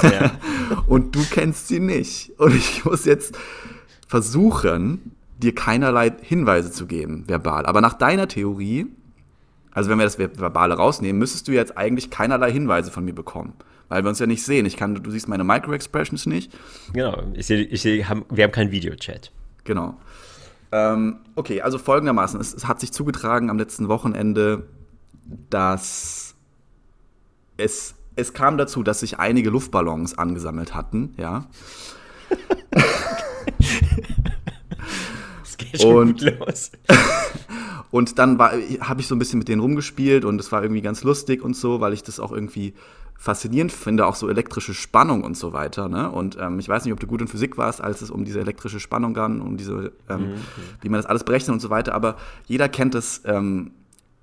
ja. (laughs) und du kennst sie nicht. Und ich muss jetzt versuchen, dir keinerlei Hinweise zu geben, verbal. Aber nach deiner Theorie, also wenn wir das Verbale rausnehmen, müsstest du jetzt eigentlich keinerlei Hinweise von mir bekommen. Weil wir uns ja nicht sehen. Ich kann, du siehst meine Micro-Expressions nicht. Genau, ich seh, ich seh, wir haben keinen Videochat. Genau. Ähm, okay, also folgendermaßen. Es, es hat sich zugetragen am letzten Wochenende, dass es, es kam dazu, dass sich einige Luftballons angesammelt hatten, ja. (laughs) Es geht schon Und- gut los. (laughs) Und dann habe ich so ein bisschen mit denen rumgespielt und es war irgendwie ganz lustig und so, weil ich das auch irgendwie faszinierend finde, auch so elektrische Spannung und so weiter. Ne? Und ähm, ich weiß nicht, ob du gut in Physik warst, als es um diese elektrische Spannung ging, um diese, ähm, wie man das alles berechnet und so weiter. Aber jeder kennt das, ähm,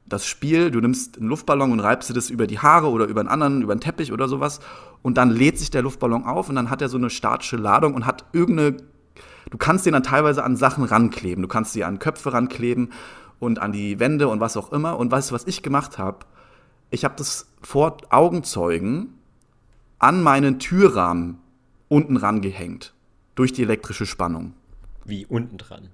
das Spiel, du nimmst einen Luftballon und reibst dir das über die Haare oder über einen anderen, über einen Teppich oder sowas und dann lädt sich der Luftballon auf und dann hat er so eine statische Ladung und hat irgendeine Du kannst den dann teilweise an Sachen rankleben. Du kannst sie an Köpfe rankleben und an die Wände und was auch immer. Und weißt du, was ich gemacht habe? Ich habe das vor Augenzeugen an meinen Türrahmen unten rangehängt. Durch die elektrische Spannung. Wie unten dran.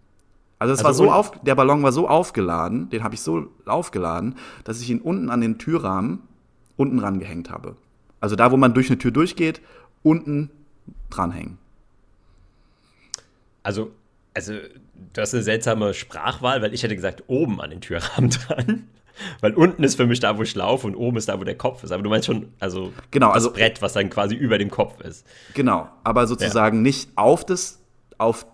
Also, es Also war so auf, der Ballon war so aufgeladen, den habe ich so aufgeladen, dass ich ihn unten an den Türrahmen unten rangehängt habe. Also da, wo man durch eine Tür durchgeht, unten dranhängen. Also, also, du hast eine seltsame Sprachwahl, weil ich hätte gesagt, oben an den Türrahmen (laughs) dran. Weil unten ist für mich da, wo ich laufe und oben ist da, wo der Kopf ist. Aber du meinst schon, also, Genau, das also- Brett, was dann quasi über dem Kopf ist. Genau, aber sozusagen nicht auf das, auf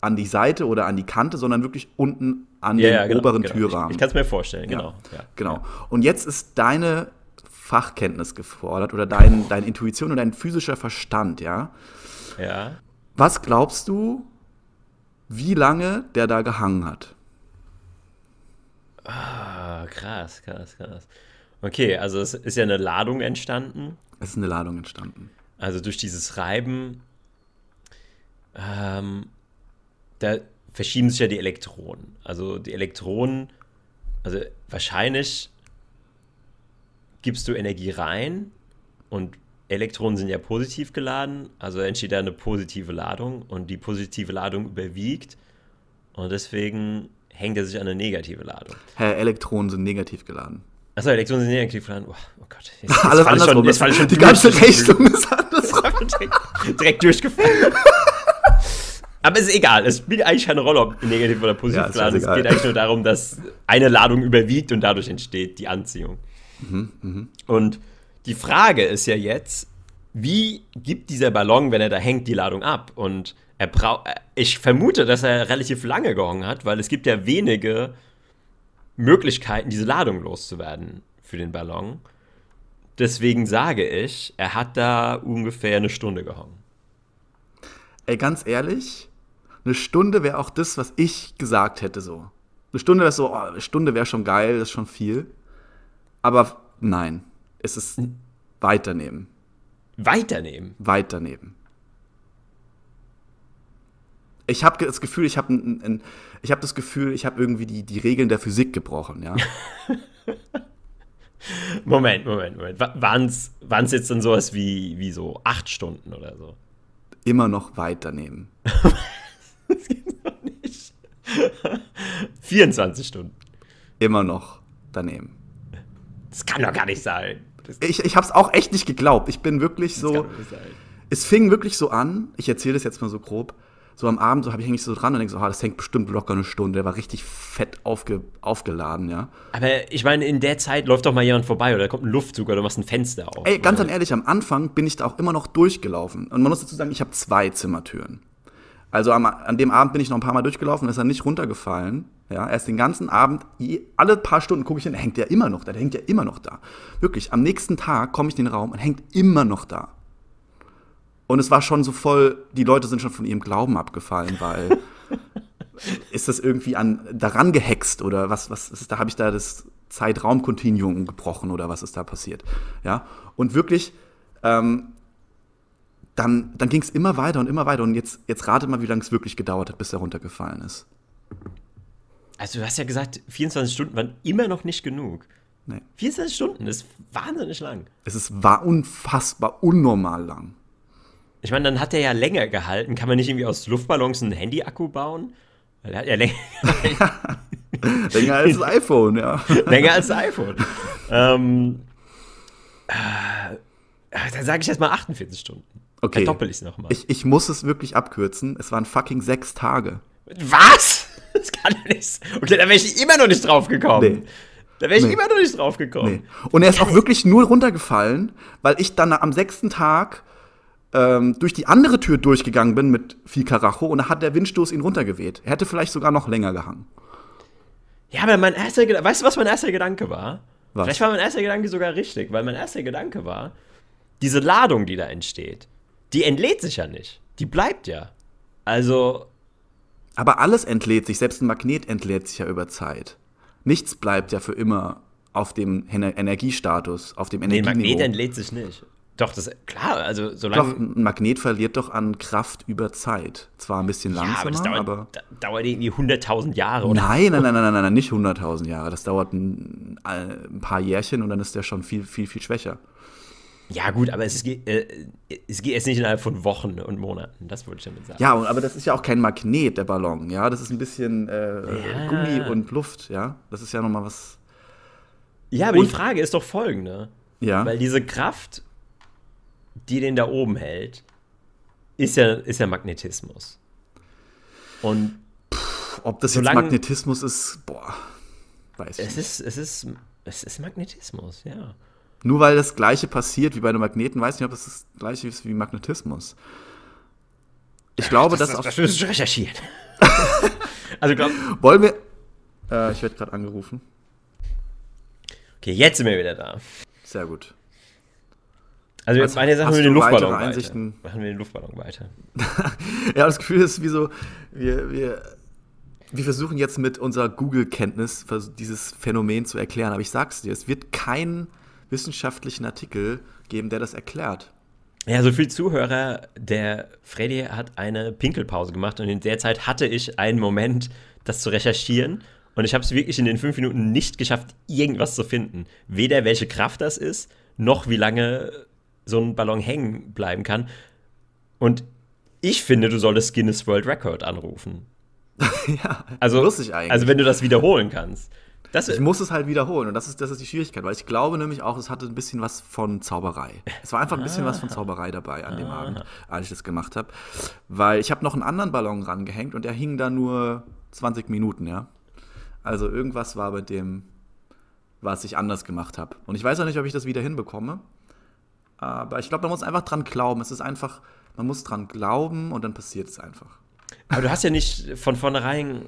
an die Seite oder an die Kante, sondern wirklich unten an den oberen genau. Türrahmen. Ich, ich kann es mir vorstellen, genau. Ja. Genau. Und jetzt ist deine Fachkenntnis gefordert oder dein, deine Intuition und dein physischer Verstand, ja. ja. Was glaubst du, wie lange der da gehangen hat? Ah, krass, krass, krass. Okay, also es ist ja eine Ladung entstanden. Es ist eine Ladung entstanden. Also durch dieses Reiben, ähm, da verschieben sich ja die Elektronen. Also die Elektronen, also wahrscheinlich gibst du Energie rein und Elektronen sind ja positiv geladen, also entsteht da eine positive Ladung und die positive Ladung überwiegt und deswegen hängt er sich an eine negative Ladung. Hä, Elektronen sind negativ geladen. Achso, Elektronen sind negativ geladen. Oh, oh Gott. Jetzt, (laughs) jetzt Alles andersrum. Schon, jetzt fall ich schon die ganze Rechnung ist andersrum. (laughs) direkt, direkt durchgefallen. (laughs) Aber es ist egal, es spielt eigentlich keine Rolle, ob negativ oder positiv Ja, geladen ist. Es geht eigentlich nur darum, dass eine Ladung überwiegt und dadurch entsteht die Anziehung. Mhm, Und die Frage ist ja jetzt, wie gibt dieser Ballon, wenn er da hängt, die Ladung ab? Und er braucht, ich vermute, dass er relativ lange gehangen hat, weil es gibt ja wenige Möglichkeiten, diese Ladung loszuwerden für den Ballon. Deswegen sage ich, er hat da ungefähr eine Stunde gehangen. Ey, ganz ehrlich, eine Stunde wäre auch das, was ich gesagt hätte so. Eine Stunde wäre so, oh, eine Stunde wäre schon geil, das ist schon viel. Aber nein, es ist weit daneben. Weiternehmen. Ich habe das Gefühl, ich habe ich habe das Gefühl, ich habe irgendwie die, die Regeln der Physik gebrochen, ja. (laughs) Moment, Moment, Moment. Waren es jetzt dann sowas wie, wie so acht Stunden oder so? Immer noch weit daneben. (laughs) Das gibt's doch nicht. (laughs) 24 Stunden. Immer noch daneben. Das kann doch gar nicht sein. Das, Ich, ich habe es auch echt nicht geglaubt. Ich bin wirklich so. es fing wirklich so an, ich erzähle das jetzt mal so grob, so am Abend so habe ich eigentlich so dran und denke so, ah, das hängt bestimmt locker eine Stunde. Der war richtig fett aufge, aufgeladen, ja. Aber ich meine, in der Zeit läuft doch mal jemand vorbei oder kommt ein Luftzug oder du machst ein Fenster auf. Ey, ganz oder? ehrlich, am Anfang bin ich da auch immer noch durchgelaufen. Und man muss dazu sagen, ich habe zwei Zimmertüren. Also am, an dem Abend bin ich noch ein paar Mal durchgelaufen, ist er nicht runtergefallen. Ja, erst den ganzen Abend, alle paar Stunden gucke ich hin, hängt der immer noch da, der hängt ja immer noch da. Wirklich, am nächsten Tag komme ich in den Raum und hängt immer noch da. Und es war schon so voll, die Leute sind schon von ihrem Glauben abgefallen, weil (laughs) ist das irgendwie an daran gehext oder was, was ist da, habe ich da das Zeitraumkontinuum gebrochen oder was ist da passiert? Ja, und wirklich, ähm, dann, dann ging es immer weiter und immer weiter. Und jetzt, jetzt rate mal, wie lange es wirklich gedauert hat, bis er runtergefallen ist. Also, du hast ja gesagt, 24 Stunden waren immer noch nicht genug. Nee. 24 Stunden ist wahnsinnig lang. Es ist, war unfassbar unnormal lang. Ich meine, dann hat er ja länger gehalten. Kann man nicht irgendwie aus Luftballons einen Handy-Akku bauen? Weil er hat ja länger. (laughs) länger als das iPhone, ja. (laughs) länger als das iPhone. ähm, äh, dann sage ich jetzt mal 48 Stunden. Okay. Verdoppel ich es nochmal. Ich, ich muss es wirklich abkürzen. Es waren fucking sechs Tage. Was? Das kann ja nicht. sein. Okay, da wäre ich immer noch nicht drauf gekommen. Nee. Da wäre ich Nee. immer noch nicht drauf gekommen. Nee. Und er ist auch wirklich nur runtergefallen, weil ich dann am sechsten Tag ähm, durch die andere Tür durchgegangen bin mit viel Karacho und da hat der Windstoß ihn runtergeweht. Er hätte vielleicht sogar noch länger gehangen. Ja, aber mein erster Gedanke, weißt du, was mein erster Gedanke war? Was? Vielleicht war mein erster Gedanke sogar richtig, weil mein erster Gedanke war, diese Ladung, die da entsteht, die entlädt sich ja nicht. Die bleibt ja. Also, Aber alles entlädt sich, selbst ein Magnet entlädt sich ja über Zeit. Nichts bleibt ja für immer auf dem Ener- Energiestatus, auf dem nee, ein Energieniveau. Magnet entlädt sich nicht. Doch, das, klar, also doch, solange. ein Magnet verliert doch an Kraft über Zeit. Zwar ein bisschen ja, langsamer, aber das dauert, aber da, dauert irgendwie 100.000 Jahre, oder? Nein, nein, nein, nein, nein, nein, nicht 100.000 Jahre. Das dauert ein, ein paar Jährchen und dann ist der schon viel, viel, viel schwächer. Ja, gut, aber es geht, äh, es geht jetzt nicht innerhalb von Wochen und Monaten. Das wollte ich damit sagen. Ja, aber das ist ja auch kein Magnet, der Ballon. Ja, das ist ein bisschen äh, Ja. Gummi und Luft. Ja, das ist ja nochmal was. Ja, aber Und- die Frage ist doch folgende. Ja, Weil diese Kraft, die den da oben hält, ist ja, ist ja Magnetismus. Und ob das jetzt solange- Magnetismus ist, boah, weiß ich es nicht. ist, es ist, es ist Magnetismus, ja. Nur weil das Gleiche passiert wie bei einem Magneten, weiß ich nicht, ob das das Gleiche ist wie Magnetismus. Ich glaube, dass das, das müssen wir recherchieren. (laughs) also glaub, wollen wir. Äh, ich werde gerade angerufen. okay, jetzt sind wir wieder da. Sehr gut. Also jetzt eine Sache mit weitere Luftballon weiter. Machen wir den Luftballon weiter. (laughs) Ja, das Gefühl ist wie so, wir, wir, wir versuchen jetzt mit unserer Google-Kenntnis dieses Phänomen zu erklären. Aber ich sag's dir, es wird keinen wissenschaftlichen Artikel geben, der das erklärt. Ja, so viel Zuhörer, der Freddy hat eine Pinkelpause gemacht und in der Zeit hatte ich einen Moment, das zu recherchieren und ich habe es wirklich in den fünf Minuten nicht geschafft, irgendwas zu finden. Weder welche Kraft das ist, noch wie lange so ein Ballon hängen bleiben kann. Und ich finde, du solltest Guinness World Record anrufen. (laughs) ja, Also, muss ich eigentlich. also wenn du das wiederholen kannst. Das, ich muss es halt wiederholen und das ist, das ist die Schwierigkeit, weil ich glaube nämlich auch, es hatte ein bisschen was von Zauberei. Es war einfach ein bisschen was von Zauberei dabei an dem Abend, als ich das gemacht habe. Weil ich habe noch einen anderen Ballon rangehängt und der hing da nur 20 Minuten, ja. Also irgendwas war bei dem, was ich anders gemacht habe. Und ich weiß auch nicht, ob ich das wieder hinbekomme. Aber ich glaube, man muss einfach dran glauben. Es ist einfach, man muss dran glauben und dann passiert es einfach. aber du hast ja nicht von vornherein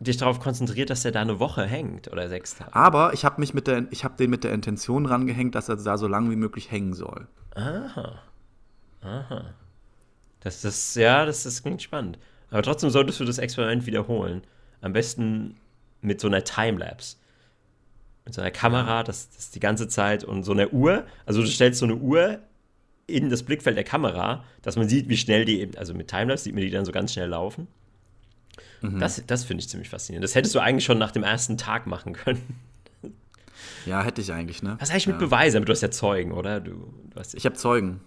dich darauf konzentriert, dass er da eine Woche hängt oder sechs Tage. Aber ich habe mich mit der, ich habe den mit der Intention rangehängt, dass er da so lange wie möglich hängen soll. Aha. Aha. Das, das, ja, das, das klingt spannend. Aber trotzdem solltest du das Experiment wiederholen. Am besten mit so einer Timelapse. Mit so einer Kamera, das, das die ganze Zeit und so einer Uhr. Also du stellst so eine Uhr in das Blickfeld der Kamera, dass man sieht, wie schnell die eben, also mit Timelapse sieht man die dann so ganz schnell laufen. Das, das finde ich ziemlich faszinierend. Das hättest du eigentlich schon nach dem ersten Tag machen können. Ja, hätte ich eigentlich, ne? Was eigentlich mit ja. Beweisen? Aber du hast ja Zeugen, oder? Du, du hast Ich habe Zeugen.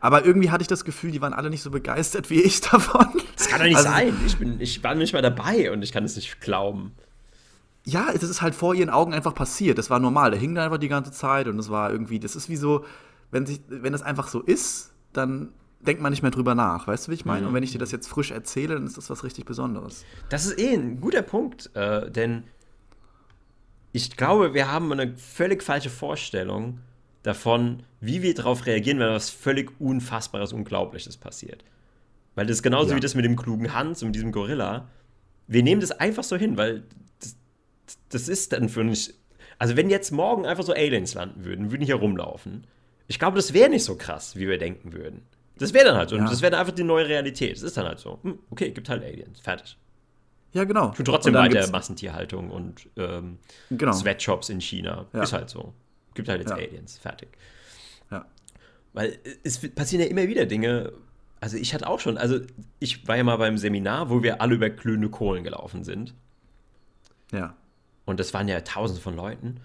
Aber irgendwie hatte ich das Gefühl, die waren alle nicht so begeistert wie ich (laughs) davon. Das kann doch nicht Also- sein. Ich, bin, ich war nicht mal dabei und ich kann es nicht glauben. Ja, es ist halt vor ihren Augen einfach passiert. Das war normal. Der hing da einfach die ganze Zeit und es war irgendwie, das ist wie so, wenn sich, wenn das einfach so ist, dann, denkt man nicht mehr drüber nach. Weißt du, wie ich meine? Mhm. Und wenn ich dir das jetzt frisch erzähle, dann ist das was richtig Besonderes. Das ist eh ein guter Punkt, äh, denn ich glaube, wir haben eine völlig falsche Vorstellung davon, wie wir darauf reagieren, wenn was völlig Unfassbares, Unglaubliches passiert. Weil das ist genauso Ja. wie das mit dem klugen Hans und diesem Gorilla. Wir nehmen das einfach so hin, weil das, ist dann für uns. Also, wenn jetzt morgen einfach so Aliens landen würden, würden hier rumlaufen, ich glaube, das wäre nicht so krass, wie wir denken würden. Das wäre dann halt so. Ja. Und das wäre dann einfach die neue Realität. Das ist dann halt so. Hm, okay, gibt halt Aliens. Fertig. Ja, genau. Und trotzdem weiter gibt's- Massentierhaltung und ähm, Genau. Sweatshops in China. Ja. Ist halt so. Gibt halt jetzt Ja. Aliens. Fertig. Ja. Weil es passieren ja immer wieder Dinge. Also ich hatte auch schon, also ich war ja mal beim Seminar, wo wir alle über glühende Kohlen gelaufen sind. Ja. Und das waren ja tausende von Leuten.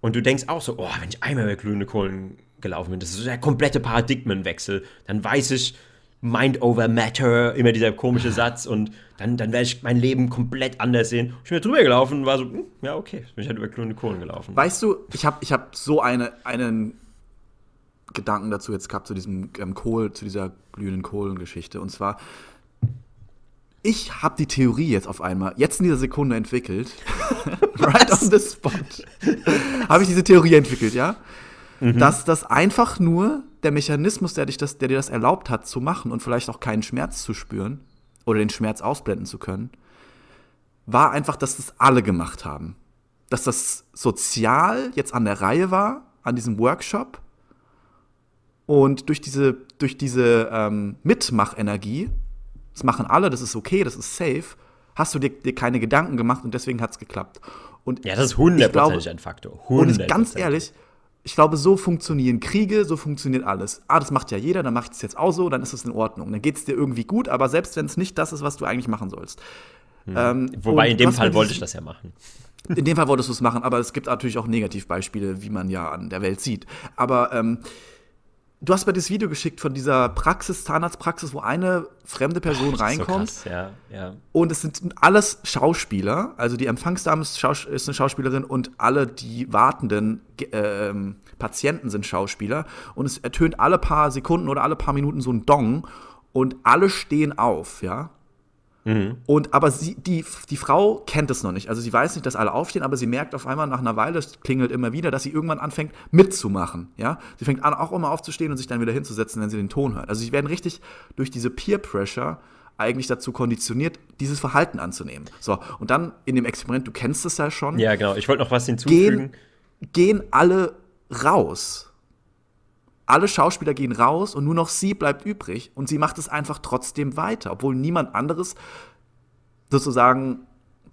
Und du denkst auch so, oh, wenn ich einmal über glühende Kohlen gelaufen bin, das ist so der komplette Paradigmenwechsel. Dann weiß ich, Mind over Matter, immer dieser komische Satz. Und dann, dann werde ich mein Leben komplett anders sehen. Ich bin da drüber gelaufen und war so, hm, ja, okay, bin ich halt über glühende Kohlen gelaufen. Weißt du, ich habe ich hab so eine, einen Gedanken dazu jetzt gehabt, zu diesem ähm, Kohl, zu dieser glühenden Kohlengeschichte. Und zwar, ich habe die Theorie jetzt auf einmal, jetzt in dieser Sekunde entwickelt, (laughs) right on the spot, habe ich diese Theorie entwickelt, ja? Dass das einfach nur der Mechanismus, der, dich das, der dir das erlaubt hat zu machen und vielleicht auch keinen Schmerz zu spüren oder den Schmerz ausblenden zu können, war einfach, dass das alle gemacht haben. Dass das sozial jetzt an der Reihe war, an diesem Workshop. Und durch diese, durch diese ähm, Mitmachenergie, das machen alle, das ist okay, das ist safe, hast du dir, dir keine Gedanken gemacht und deswegen hat es geklappt. Und Ja, das ist hundertprozentig ein Faktor. und ich, ganz 100%. ehrlich, ich glaube, so funktionieren Kriege, so funktioniert alles. Ah, das macht ja jeder, dann macht es jetzt auch so, dann ist es in Ordnung. Dann geht es dir irgendwie gut, aber selbst wenn es nicht das ist, was du eigentlich machen sollst. Ähm, Wobei in dem Fall wollte ich das ja machen. in dem Fall wolltest du es machen, aber es gibt natürlich auch Negativbeispiele, wie man ja an der Welt sieht. Aber ähm, du hast mir das Video geschickt von dieser Praxis, Zahnarztpraxis, wo eine fremde Person ist reinkommt. So krass, ja, ja. Und es sind alles Schauspieler, also die Empfangsdame ist, eine Schauspielerin und alle die wartenden ähm, Patienten sind Schauspieler. Und es ertönt alle paar Sekunden oder alle paar Minuten so ein Dong und alle stehen auf, ja. Und aber sie, die, die Frau kennt es noch nicht. Also sie weiß nicht, dass alle aufstehen, aber sie merkt auf einmal nach einer Weile, es klingelt immer wieder, dass sie irgendwann anfängt mitzumachen. Ja? Sie fängt an, auch immer aufzustehen und sich dann wieder hinzusetzen, wenn sie den Ton hört. Also sie werden richtig durch diese Peer Pressure eigentlich dazu konditioniert, dieses Verhalten anzunehmen. So, und dann in dem Experiment, du kennst es ja schon, Ja, genau. Ich wollte noch was hinzufügen. gehen, gehen alle raus. Alle Schauspieler gehen raus und nur noch sie bleibt übrig und sie macht es einfach trotzdem weiter, obwohl niemand anderes sozusagen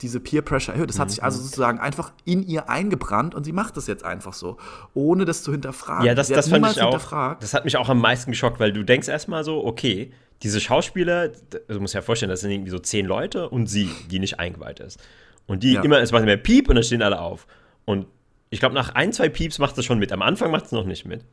diese Peer Pressure erhöht. Das hat sich also Mhm. sozusagen einfach in ihr eingebrannt und sie macht das jetzt einfach so, ohne das zu hinterfragen. Ja, das, das hat fand ich auch. Das hat mich auch am meisten geschockt, weil du denkst erstmal so, okay, diese Schauspieler, d- du musst dir ja vorstellen, das sind irgendwie so zehn Leute und sie, die nicht eingeweiht ist. Und die Ja. immer, es macht immer Piep und dann stehen alle auf. Und ich glaube, nach ein, zwei Pieps macht es schon mit. Am Anfang macht es noch nicht mit.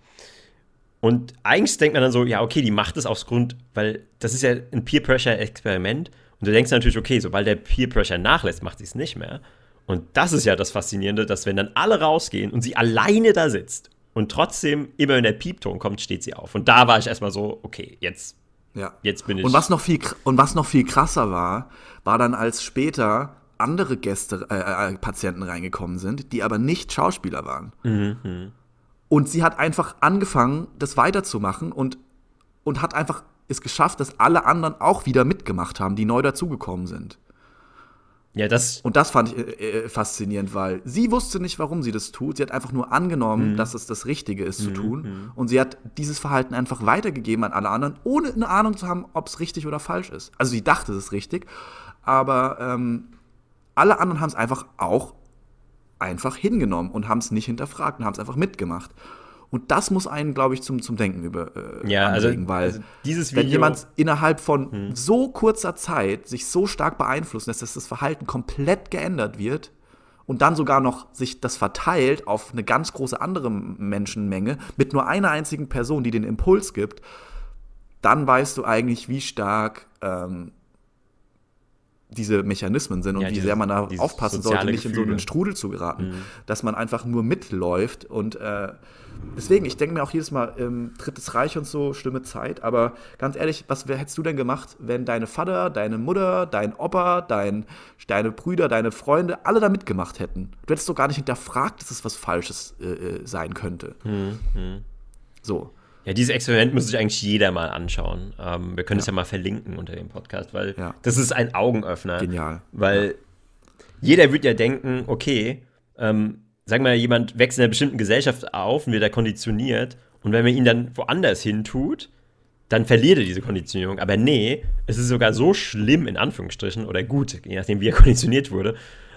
Und eigentlich denkt man dann so, ja, okay, die macht es aus Grund, weil das ist ja ein Peer Pressure Experiment. Und du denkst natürlich, okay, sobald der Peer Pressure nachlässt, macht sie es nicht mehr. Und das ist ja das Faszinierende, dass wenn dann alle rausgehen und sie alleine da sitzt und trotzdem immer wenn der Piepton kommt, steht sie auf. Und da war ich erstmal so, okay, jetzt, Ja. jetzt bin ich. Und was noch viel und was noch viel krasser war, war dann als später andere Gäste, äh, äh, Patienten reingekommen sind, die aber nicht Schauspieler waren. Und sie hat einfach angefangen, das weiterzumachen und, und hat einfach es geschafft, dass alle anderen auch wieder mitgemacht haben, die neu dazugekommen sind. ja, das, Und das fand ich äh, äh, faszinierend, weil sie wusste nicht, warum sie das tut. Sie hat einfach nur angenommen, dass es das Richtige ist zu tun. Und sie hat dieses Verhalten einfach weitergegeben an alle anderen, ohne eine Ahnung zu haben, ob es richtig oder falsch ist. Also sie dachte, es ist richtig, aber ähm, alle anderen haben es einfach auch einfach hingenommen und haben es nicht hinterfragt und haben es einfach mitgemacht. Und das muss einen, glaube ich, zum, zum Denken über äh, Ja, also- anregen, weil also dieses wenn Video- jemand innerhalb von so kurzer Zeit sich so stark beeinflussen lässt, dass das Verhalten komplett geändert wird und dann sogar noch sich das verteilt auf eine ganz große andere Menschenmenge mit nur einer einzigen Person, die den Impuls gibt, dann weißt du eigentlich, wie stark ähm, diese Mechanismen sind und Ja, wie sehr man da aufpassen sollte, nicht in so einen Strudel zu geraten, Mhm. dass man einfach nur mitläuft und äh, deswegen, ich denke mir auch jedes Mal, ähm, Drittes Reich und so, schlimme Zeit, aber ganz ehrlich, was wär- hättest du denn gemacht, wenn deine Vater, deine Mutter, dein Opa, dein, deine Brüder, deine Freunde alle da mitgemacht hätten? Du hättest doch gar nicht hinterfragt, dass es was Falsches äh, äh, sein könnte. Mhm. So. Ja, dieses Experiment muss sich eigentlich jeder mal anschauen. Ähm, wir können es ja mal verlinken unter dem Podcast, weil Ja. das ist ein Augenöffner. Genial. Weil jeder wird ja denken, okay, ähm, sagen wir, jemand wächst in einer bestimmten Gesellschaft auf und wird da konditioniert. Und wenn man ihn dann woanders hin tut, dann verliert er diese Konditionierung. Aber nee, es ist sogar so schlimm, in Anführungsstrichen, oder gut, je nachdem, wie er (laughs) konditioniert wurde,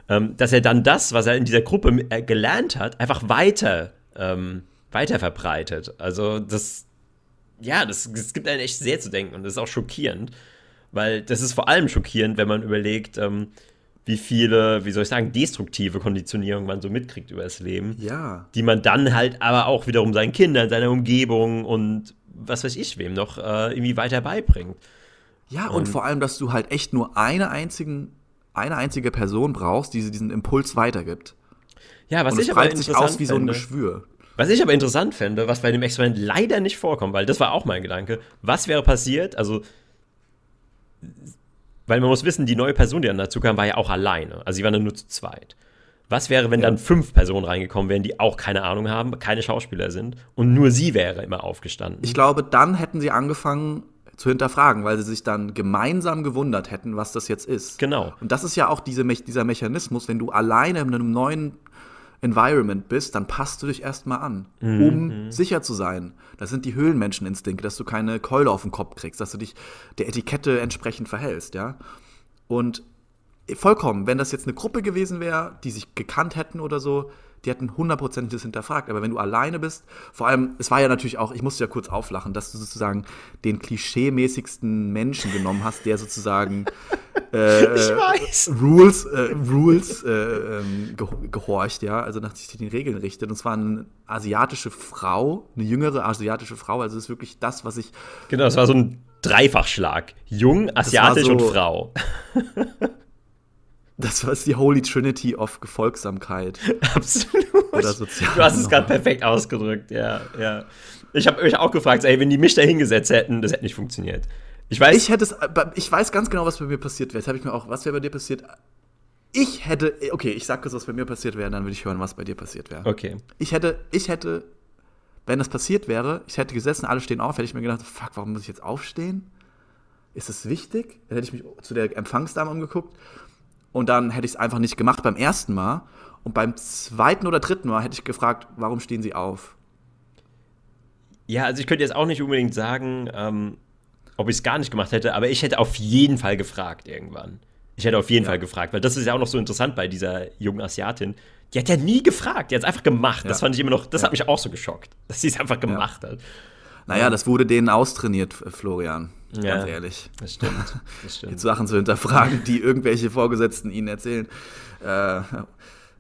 ähm, dass er dann das, was er in dieser Gruppe äh, gelernt hat, einfach weiter, ähm, weiter verbreitet. Also das, ja, das, das gibt einen echt sehr zu denken und das ist auch schockierend, weil das ist vor allem schockierend, wenn man überlegt, ähm, wie viele, wie soll ich sagen, destruktive Konditionierung man so mitkriegt über das Leben Ja. die man dann halt aber auch wiederum seinen Kindern, seiner Umgebung und was weiß ich wem noch äh, irgendwie weiter beibringt. Ja, und, vor allem, dass du halt echt nur eine, einzigen, eine einzige Person brauchst, die diesen Impuls weitergibt. Ja, was Und ich aber breitet sich interessant aus wie so ein Geschwür. Was ich aber interessant fände, was bei dem Experiment leider nicht vorkommt, weil das war auch mein Gedanke, was wäre passiert, also weil man muss wissen, die neue Person, die dann dazu kam, war ja auch alleine. Also sie waren dann nur zu zweit. Was wäre, wenn Ja. dann fünf Personen reingekommen wären, die auch keine Ahnung haben, keine Schauspieler sind und nur sie wäre immer aufgestanden? Ich glaube, dann hätten sie angefangen zu hinterfragen, weil sie sich dann gemeinsam gewundert hätten, was das jetzt ist. Genau. Und das ist ja auch diese, dieser Mechanismus, wenn du alleine in einem neuen Environment bist, dann passt du dich erstmal an, um sicher zu sein. Das sind die Höhlenmenscheninstinkte, dass du keine Keule auf den Kopf kriegst, dass du dich der Etikette entsprechend verhältst, ja. Und vollkommen, wenn das jetzt eine Gruppe gewesen wäre, die sich gekannt hätten oder so, die hätten hundertprozentig das hinterfragt. Aber wenn du alleine bist, vor allem, es war ja natürlich auch, ich musste ja kurz auflachen, dass du sozusagen den klischeemäßigsten Menschen genommen hast, der sozusagen (laughs) äh, Ich weiß. Rules, äh, Rules äh, ähm, ge- gehorcht, ja, also nach sich den Regeln richtet. Und zwar eine asiatische Frau, eine jüngere asiatische Frau. Also das ist wirklich das, was ich Genau, das war so ein Dreifachschlag. Jung, asiatisch so- und Frau. (laughs) Das war die Holy Trinity of Gefolgsamkeit. Absolut. Oder sozial- du hast es gerade perfekt ausgedrückt, ja, ja. Ich habe mich auch gefragt, ey, wenn die mich da hingesetzt hätten, das hätte nicht funktioniert. Ich weiß, Ich hätte es, ich weiß ganz genau, was bei mir passiert wäre. Jetzt habe ich mir auch, was wäre bei dir passiert? Ich hätte, okay, ich sag kurz, was bei mir passiert wäre, dann würde ich hören, was bei dir passiert wäre. okay. Ich hätte, ich hätte, wenn das passiert wäre, ich hätte gesessen, alle stehen auf, hätte ich mir gedacht, fuck, warum muss ich jetzt aufstehen? Ist das wichtig? Dann hätte ich mich zu der Empfangsdame umgeguckt und dann hätte ich es einfach nicht gemacht beim ersten Mal. Und beim zweiten oder dritten Mal hätte ich gefragt, warum stehen sie auf? Ja, also ich könnte jetzt auch nicht unbedingt sagen, ähm, ob ich es gar nicht gemacht hätte, aber ich hätte auf jeden Fall gefragt irgendwann. Ich hätte auf jeden Ja. Fall gefragt, weil das ist ja auch noch so interessant bei dieser jungen Asiatin. Die hat ja nie gefragt, die hat es einfach gemacht. Das Ja. fand ich immer noch, das Ja. hat mich auch so geschockt, dass sie es einfach gemacht hat. Naja, das wurde denen austrainiert, Florian. Ja. Ganz ehrlich. Das stimmt. Das (laughs) stimmt. Jetzt Sachen zu hinterfragen, die irgendwelche Vorgesetzten ihnen erzählen. Äh,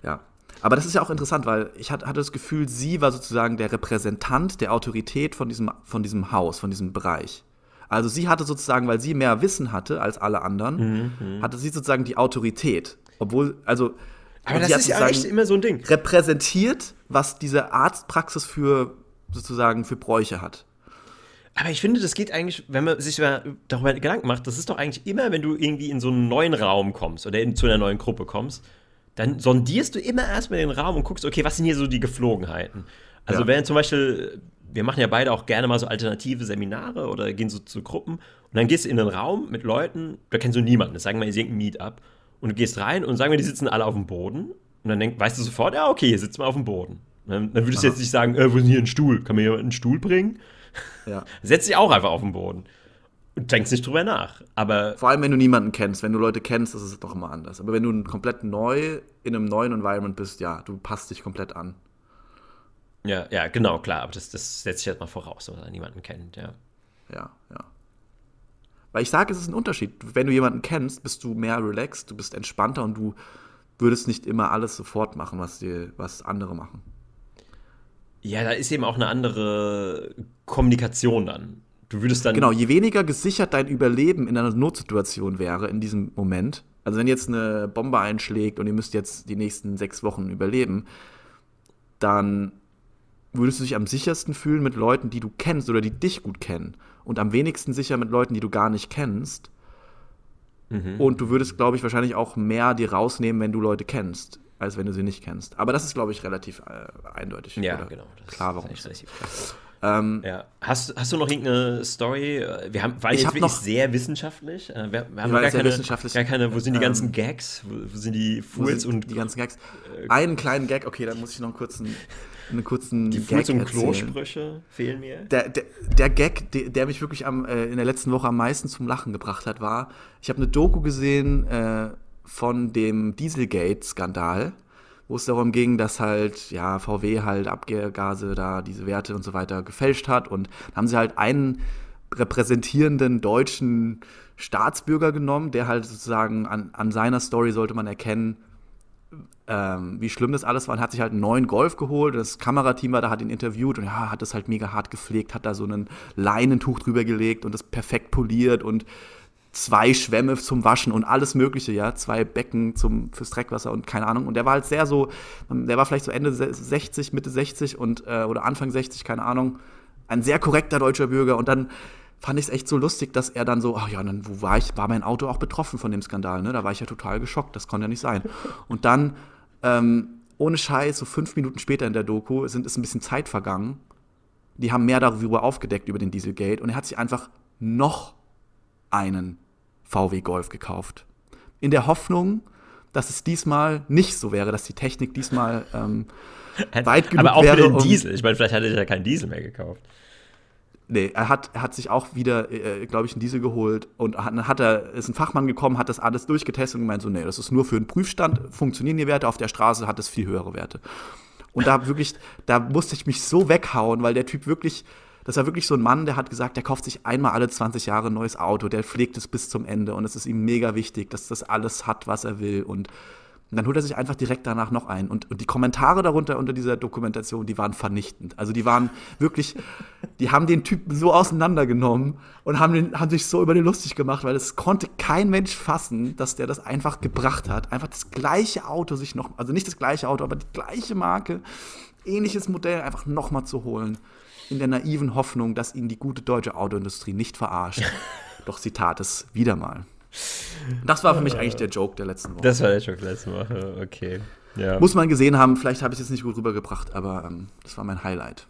ja. Aber das ist ja auch interessant, weil ich hatte, das Gefühl, sie war sozusagen der Repräsentant der Autorität von diesem, von diesem Haus, von diesem Bereich. Also sie hatte sozusagen, weil sie mehr Wissen hatte als alle anderen, Mhm, hatte sie sozusagen die Autorität. Obwohl, also. Aber das ist ja echt immer so ein Ding. repräsentiert, was diese Arztpraxis für sozusagen für Bräuche hat. Aber ich finde, das geht eigentlich, wenn man sich darüber Gedanken macht, das ist doch eigentlich immer, wenn du irgendwie in so einen neuen Raum kommst oder in, zu einer neuen Gruppe kommst, dann sondierst du immer erstmal den Raum und guckst, okay, was sind hier so die Geflogenheiten? Also, Ja. wenn zum Beispiel, wir machen ja beide auch gerne mal so alternative Seminare oder gehen so zu Gruppen und dann gehst du in einen Raum mit Leuten, da kennst du niemanden, das sagen wir, ihr singt ein Meetup und du gehst rein und sagen wir, die sitzen alle auf dem Boden und dann denk, weißt du sofort, ja, okay, hier sitzen wir auf dem Boden. Dann, dann würdest du Aha. jetzt nicht sagen, äh, wo ist denn hier ein Stuhl? Kann mir jemand einen Stuhl bringen? Ja. (laughs) Setz dich auch einfach auf den Boden. Und denkst nicht drüber nach. Aber Vor allem, wenn du niemanden kennst. Wenn du Leute kennst, ist es doch immer anders. Aber wenn du komplett neu in einem neuen Environment bist, ja, du passt dich komplett an. ja, ja, genau, klar. Aber das, das setzt sich halt mal voraus, dass er niemanden kennt, ja. Ja, ja. Weil ich sage, es ist ein Unterschied. Wenn du jemanden kennst, bist du mehr relaxed, du bist entspannter und du würdest nicht immer alles sofort machen, was, dir, was andere machen. Ja, da ist eben auch eine andere Kommunikation dann. Du würdest dann. Genau, je weniger gesichert dein Überleben in einer Notsituation wäre in diesem Moment, Also wenn jetzt eine Bombe einschlägt und ihr müsst jetzt die nächsten sechs Wochen überleben, dann würdest du dich am sichersten fühlen mit Leuten, die du kennst oder die dich gut kennen. Und am wenigsten sicher mit Leuten, die du gar nicht kennst. Mhm. Und du würdest, glaube ich, wahrscheinlich auch mehr dir rausnehmen, wenn du Leute kennst, als wenn du sie nicht kennst. Aber das ist, glaube ich, relativ äh, eindeutig. Ja, genau. klar, warum ist. Ähm, ja. hast, hast du noch irgendeine Story? Wir haben, waren ich jetzt wirklich noch, sehr wissenschaftlich. Äh, wir, wir haben gar keine, gar keine, wo sind die ganzen ähm, Gags? Wo, wo, sind die Fools und. Die ganzen Gags. Äh, einen kleinen Gag, okay, dann muss ich noch einen kurzen einen kurzen Die Fools und Klosprüche fehlen mir. Der, der, der Gag, der, der, mich wirklich am, äh, in der letzten Woche am meisten zum Lachen gebracht hat, war, ich habe eine Doku gesehen äh, von dem Dieselgate-Skandal wo es darum ging, dass halt, ja, VW halt Abgase da diese Werte und so weiter gefälscht hat. Und da haben sie halt einen repräsentierenden deutschen Staatsbürger genommen, der halt sozusagen an, an seiner Story sollte man erkennen, ähm, wie schlimm das alles war. Und hat sich halt einen neuen Golf geholt. Das Kamerateam war da, hat ihn interviewt und ja, hat das halt mega hart gepflegt, hat da so ein Leinentuch drüber gelegt und das perfekt poliert und zwei Schwämme zum Waschen und alles Mögliche, ja, zwei Becken zum, fürs Dreckwasser und keine Ahnung. Und der war halt sehr so, der war vielleicht so Ende 60, Mitte 60 und, äh, oder Anfang 60, keine Ahnung. Ein sehr korrekter deutscher Bürger. Und dann fand ich es echt so lustig, dass er dann so, ach ja, dann wo war ich, war mein Auto auch betroffen von dem Skandal, ne? Da war ich ja total geschockt, das konnte ja nicht sein. Und dann, ähm, ohne Scheiß, so fünf Minuten später in der Doku sind, ist ein bisschen Zeit vergangen. Die haben mehr darüber aufgedeckt, über den Dieselgate. Und er hat sich einfach noch einen VW Golf gekauft. In der Hoffnung, dass es diesmal nicht so wäre, dass die Technik diesmal ähm, (laughs) weit genug wäre. Aber auch wäre, für den Diesel. Ich meine, vielleicht hat er ja keinen Diesel mehr gekauft. Nee, er hat, er hat sich auch wieder, äh, glaube ich, einen Diesel geholt und dann hat er, ist ein Fachmann gekommen, hat das alles durchgetestet und gemeint, so, nee, das ist nur für einen Prüfstand, funktionieren die Werte, auf der Straße hat es viel höhere Werte. Und da wirklich, da musste ich mich so weghauen, weil der Typ wirklich, das war wirklich so ein Mann, der hat gesagt, der kauft sich einmal alle 20 Jahre ein neues Auto, der pflegt es bis zum Ende und es ist ihm mega wichtig, dass das alles hat, was er will und dann holt er sich einfach direkt danach noch ein. Und, und die Kommentare darunter unter dieser Dokumentation, die waren vernichtend. Also die waren wirklich, die haben den Typen so auseinandergenommen und haben, den, haben sich so über den lustig gemacht, weil es konnte kein Mensch fassen, dass der das einfach gebracht hat. Einfach das gleiche Auto sich noch, also nicht das gleiche Auto, aber die gleiche Marke, ähnliches Modell einfach nochmal zu holen in der naiven Hoffnung, dass ihn die gute deutsche Autoindustrie nicht verarscht. (laughs) Doch sie tat es wieder mal. Das war für mich eigentlich der Joke der letzten Woche. Das war der Joke der letzten Woche, okay. Ja. Muss man gesehen haben, vielleicht habe ich es jetzt nicht gut rübergebracht, aber ähm, das war mein Highlight.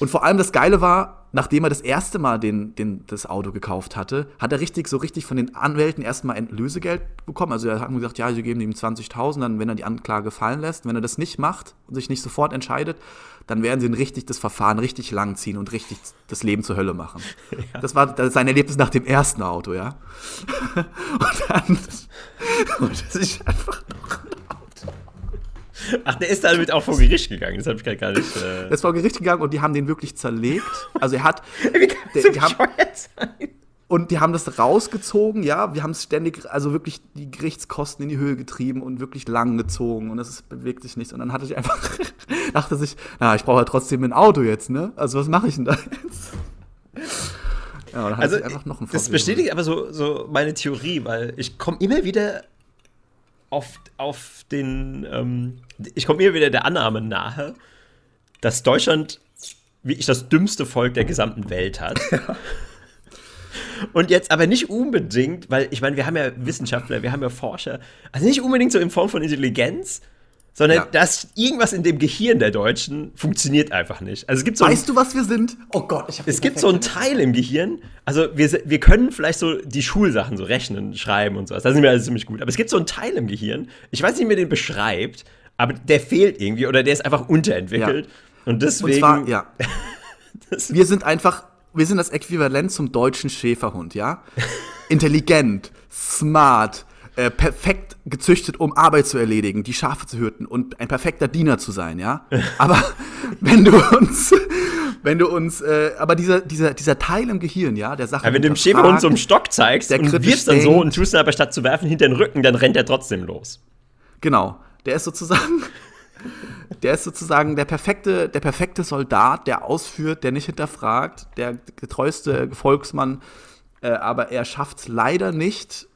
Und vor allem das Geile war, nachdem er das erste Mal den, den, das Auto gekauft hatte, hat er richtig, so richtig von den Anwälten erstmal ein Lösegeld bekommen. Also er hat gesagt, ja, sie geben ihm 20.000, dann, wenn er die Anklage fallen lässt. Wenn er das nicht macht und sich nicht sofort entscheidet, dann werden sie richtig das Verfahren richtig lang ziehen und richtig das Leben zur Hölle machen. (laughs) Ja. Das war das sein Erlebnis nach dem ersten Auto, ja. (laughs) und dann (laughs) und das ist einfach noch Ach, der ist damit auch vor Gericht gegangen. Das habe ich gar nicht. Äh der ist vor Gericht gegangen und die haben den wirklich zerlegt. Also er hat. Wie kann das so die haben, sein? Und die haben das rausgezogen, ja. Wir haben es ständig, also wirklich die Gerichtskosten in die Höhe getrieben und wirklich lang gezogen und es bewegt sich nichts. Und dann hatte ich einfach, (laughs) dachte sich, na, ich brauche ja trotzdem ein Auto jetzt, ne? Also was mache ich denn da jetzt? Ja, dann also, einfach noch ein Das bestätigt aber so, so meine Theorie, weil ich komme immer wieder auf, auf den, ähm, ich komme mir wieder der Annahme nahe, dass Deutschland wirklich das dümmste Volk der gesamten Welt hat. (laughs) Ja. Und jetzt aber nicht unbedingt, weil ich meine, wir haben ja Wissenschaftler, wir haben ja Forscher, also nicht unbedingt so in Form von Intelligenz, sondern ja. dass irgendwas in dem Gehirn der Deutschen funktioniert einfach nicht. Also es gibt so weißt ein, du, was wir sind? Oh Gott, ich habe Es gibt so einen Teil im Gehirn, also wir, wir können vielleicht so die Schulsachen so rechnen, schreiben und sowas, da sind wir also ziemlich gut. Aber es gibt so einen Teil im Gehirn, ich weiß nicht, wie man den beschreibt, aber der fehlt irgendwie oder der ist einfach unterentwickelt. Ja. Und deswegen. Und zwar, ja. (laughs) wir sind einfach, wir sind das Äquivalent zum deutschen Schäferhund, ja? (laughs) Intelligent, smart, äh, perfekt gezüchtet, um Arbeit zu erledigen, die Schafe zu hüten und ein perfekter Diener zu sein, ja. (laughs) Aber wenn du uns, wenn du uns, äh, aber dieser, dieser, dieser Teil im Gehirn, ja, der Sache. Ja, wenn du dem Schäferhund so einen Stock zeigst der und wirfst dann so und tust dann aber statt zu werfen hinter den Rücken, dann rennt er trotzdem los. Genau. Der ist sozusagen. (laughs) Der ist sozusagen der perfekte, der perfekte Soldat, der ausführt, der nicht hinterfragt, der getreueste Volksmann, äh, aber er schafft es leider nicht,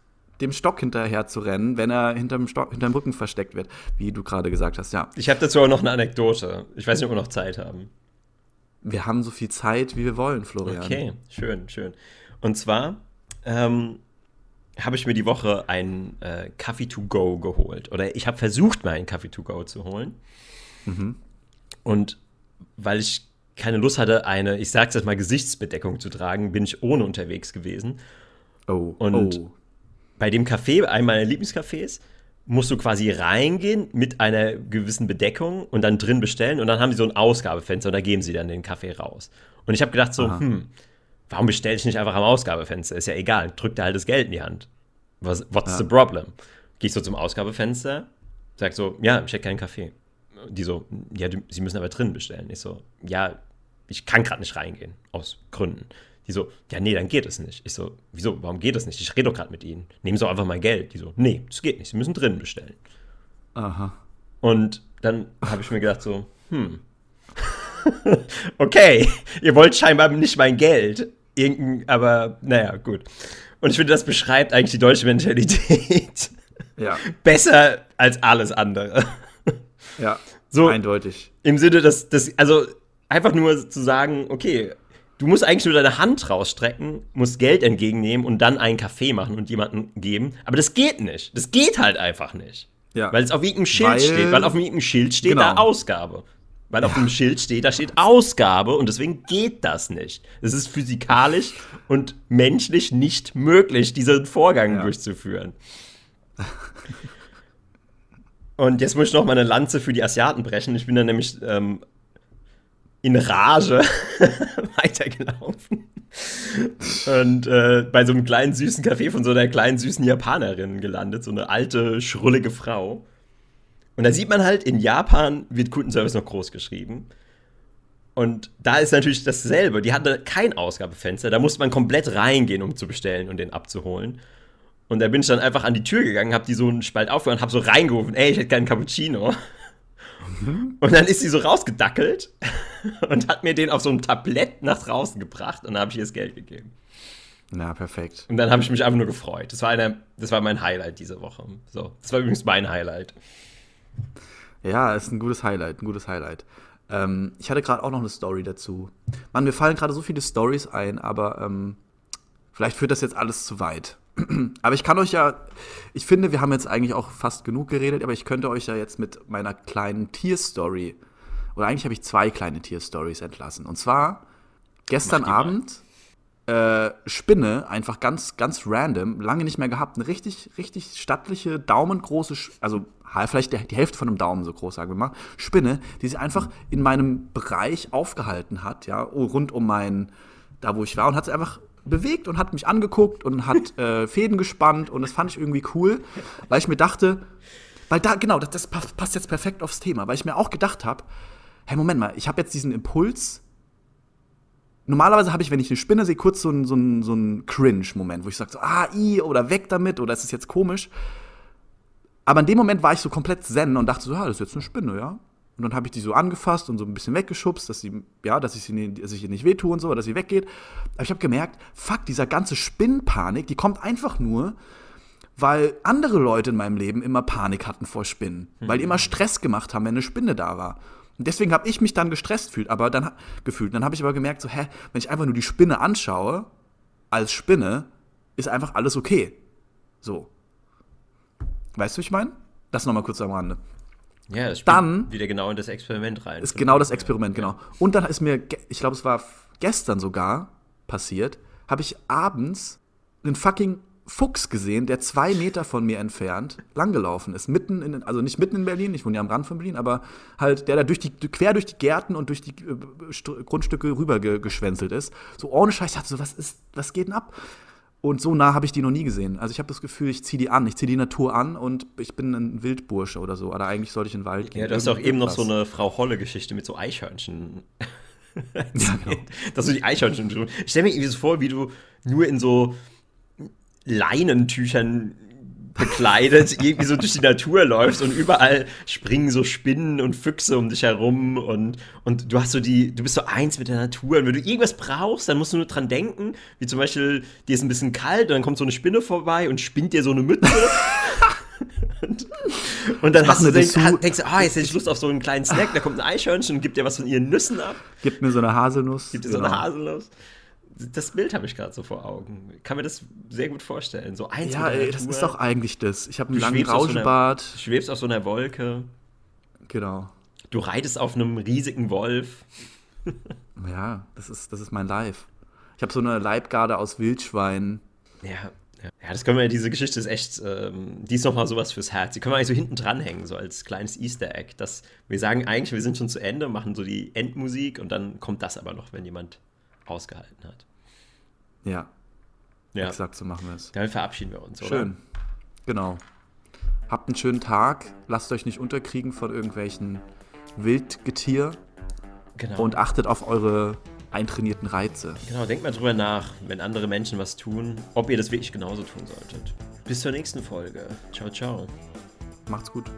dem Stock hinterher zu rennen, wenn er hinterm, Stock, hinterm Rücken versteckt wird, wie du gerade gesagt hast, ja. Ich habe dazu auch noch eine Anekdote. Ich weiß nicht, ob wir noch Zeit haben. Wir haben so viel Zeit, wie wir wollen, Florian. Okay, schön, schön. Und zwar ähm, habe ich mir die Woche einen äh, Kaffee to go geholt. Oder ich habe versucht, mal einen Kaffee to go zu holen. Mhm. Und weil ich keine Lust hatte, eine, ich sag's jetzt mal, Gesichtsbedeckung zu tragen, bin ich ohne unterwegs gewesen. Oh. Und oh. bei dem Café, einem meiner Lieblingscafés, musst du quasi reingehen mit einer gewissen Bedeckung und dann drin bestellen und dann haben sie so ein Ausgabefenster und da geben sie dann den Kaffee raus. Und ich habe gedacht so, Aha. hm, warum bestelle ich nicht einfach am Ausgabefenster? Ist ja egal, drück da halt das Geld in die Hand. Was, what's ja. the problem? Gehst du zum Ausgabefenster, sag so, ja, ich hätte keinen Kaffee. Die so, ja, die, sie müssen aber drin bestellen. Ich so, ja, ich kann gerade nicht reingehen, aus Gründen. Die so, ja, nee, dann geht es nicht. Ich so, wieso, warum geht es nicht? Ich rede doch gerade mit ihnen. Nehmen Sie einfach mein Geld. Die so, nee, das geht nicht. Sie müssen drinnen bestellen. Aha. Und dann habe ich mir gedacht so, hm, (laughs) okay, ihr wollt scheinbar nicht mein Geld. Irgendein, aber naja, gut. Und ich finde, das beschreibt eigentlich die deutsche Mentalität. Ja. (laughs) Besser als alles andere. Ja, so, eindeutig. Im Sinne, dass, dass, also einfach nur zu sagen, okay, Du musst eigentlich nur deine Hand rausstrecken, musst Geld entgegennehmen und dann einen Kaffee machen und jemanden geben. Aber das geht nicht. Das geht halt einfach nicht. Ja. Weil es auf irgendeinem Schild weil, steht. Weil auf irgendeinem Schild steht genau. da Ausgabe. Weil ja. auf dem Schild steht, da steht Ausgabe und deswegen geht das nicht. Es ist physikalisch und menschlich nicht möglich, diesen Vorgang ja. durchzuführen. (laughs) und jetzt muss ich noch mal eine Lanze für die Asiaten brechen. Ich bin dann nämlich ähm, in Rage (laughs) weitergelaufen. Und äh, bei so einem kleinen süßen Café von so einer kleinen süßen Japanerin gelandet, so eine alte, schrullige Frau. Und da sieht man halt, in Japan wird Kundenservice noch groß geschrieben. Und da ist natürlich dasselbe. Die hatte kein Ausgabefenster. Da musste man komplett reingehen, um zu bestellen und den abzuholen. Und da bin ich dann einfach an die Tür gegangen, hab die so einen Spalt aufgehört und hab so reingerufen, ey, ich hätte keinen Cappuccino. Mhm. Und dann ist sie so rausgedackelt (laughs) und hat mir den auf so einem Tablett nach draußen gebracht und dann habe ich ihr das Geld gegeben. Na, perfekt. Und dann habe ich mich einfach nur gefreut. Das war, eine, das war mein Highlight diese Woche. So, das war übrigens mein Highlight. Ja, ist ein gutes Highlight, ein gutes Highlight. Ähm, ich hatte gerade auch noch eine Story dazu. Mann, mir fallen gerade so viele Stories ein, aber ähm, vielleicht führt das jetzt alles zu weit. (clears throat) Aber ich kann euch ja, ich finde, wir haben jetzt eigentlich auch fast genug geredet, aber ich könnte euch ja jetzt mit meiner kleinen Tierstory, oder eigentlich habe ich zwei kleine Tierstories entlassen. Und zwar gestern Abend äh, Spinne, einfach ganz, ganz random, lange nicht mehr gehabt, eine richtig, richtig stattliche, daumengroße, also vielleicht die Hälfte von einem Daumen so groß, sagen wir mal, Spinne, die sich einfach in meinem Bereich aufgehalten hat, ja, rund um mein, da wo ich war und hat sie einfach bewegt und hat mich angeguckt und hat (laughs) äh, Fäden gespannt und das fand ich irgendwie cool, weil ich mir dachte, weil da, genau, das, das passt jetzt perfekt aufs Thema, weil ich mir auch gedacht habe, hey, Moment mal, ich habe jetzt diesen Impuls. Normalerweise habe ich, wenn ich eine Spinne sehe, kurz so einen so so ein Cringe-Moment, wo ich sage so, ah, i, oder weg damit, oder ist es jetzt komisch. Aber in dem Moment war ich so komplett zen und dachte so, ja, das ist jetzt eine Spinne, ja. Und dann habe ich die so angefasst und so ein bisschen weggeschubst, dass sie, ja, dass ich sie dass ich ihr nicht wehtue und so, dass sie weggeht. Aber ich habe gemerkt, fuck, dieser ganze Spinnpanik, die kommt einfach nur, weil andere Leute in meinem Leben immer Panik hatten vor Spinnen, mhm. weil die immer Stress gemacht haben, wenn eine Spinne da war. Und deswegen habe ich mich dann gestresst fühlt, aber dann gefühlt. Dann habe ich aber gemerkt, so, hä, wenn ich einfach nur die Spinne anschaue, als Spinne, ist einfach alles okay. So. Weißt du, wie ich meine? Das nochmal kurz am Rande. Ja, das dann wieder genau in das Experiment rein. Ist genau das Experiment, genau. Und dann ist mir, ich glaube, es war gestern sogar passiert, habe ich abends einen fucking Fuchs gesehen, der zwei Meter von mir entfernt langgelaufen ist. Mitten in, also nicht mitten in Berlin, ich wohne ja am Rand von Berlin, aber halt, der da durch die, quer durch die Gärten und durch die äh, Grundstücke rüber geschwänzelt ist. So ohne Scheiß, ich dachte so, was ist, was geht denn ab? Und so nah habe ich die noch nie gesehen. Also ich habe das Gefühl, ich ziehe die an, ich ziehe die Natur an und ich bin ein Wildbursche oder so. Oder eigentlich sollte ich in den Wald gehen. Ja, du hast auch eben noch so eine Frau Holle-Geschichte mit so Eichhörnchen. (laughs) ja, genau. (laughs) Dass du die Eichhörnchen. Ich stelle mir irgendwie so vor, wie du nur in so Leinentüchern bekleidet irgendwie so durch die Natur läufst und überall springen so Spinnen und Füchse um dich herum und, und du hast so die, du bist so eins mit der Natur und wenn du irgendwas brauchst, dann musst du nur dran denken, wie zum Beispiel, dir ist ein bisschen kalt und dann kommt so eine Spinne vorbei und spinnt dir so eine Mütze. (laughs) und, und, dann hast du denk, denkst, ah, jetzt hätte ich Lust auf so einen kleinen Snack, da kommt ein Eichhörnchen und gibt dir was von ihren Nüssen ab. Gib mir so eine Haselnuss. Gibt dir genau. so eine genau. Haselnuss das Bild habe ich gerade so vor Augen. Ich kann mir das sehr gut vorstellen. So eins Ja, ey, das ist doch eigentlich das. Ich habe einen langen Rauschbart. So du schwebst auf so einer Wolke. Genau. Du reitest auf einem riesigen Wolf. (laughs) ja, das ist, das ist mein Life. Ich habe so eine Leibgarde aus Wildschweinen. Ja, ja. ja, das können wir, diese Geschichte ist echt, ähm, die ist nochmal sowas fürs Herz. Die können wir eigentlich so hinten dranhängen, so als kleines Easter Egg. Dass wir sagen eigentlich, wir sind schon zu Ende, machen so die Endmusik und dann kommt das aber noch, wenn jemand ausgehalten hat. Ja. Ja. Exakt, so machen wir es. Dann verabschieden wir uns, oder? Schön. Genau. Habt einen schönen Tag. Lasst euch nicht unterkriegen von irgendwelchen Wildgetier. Genau. Und achtet auf eure eintrainierten Reize. Genau, denkt mal drüber nach, wenn andere Menschen was tun, ob ihr das wirklich genauso tun solltet. Bis zur nächsten Folge. Ciao, ciao. Macht's gut.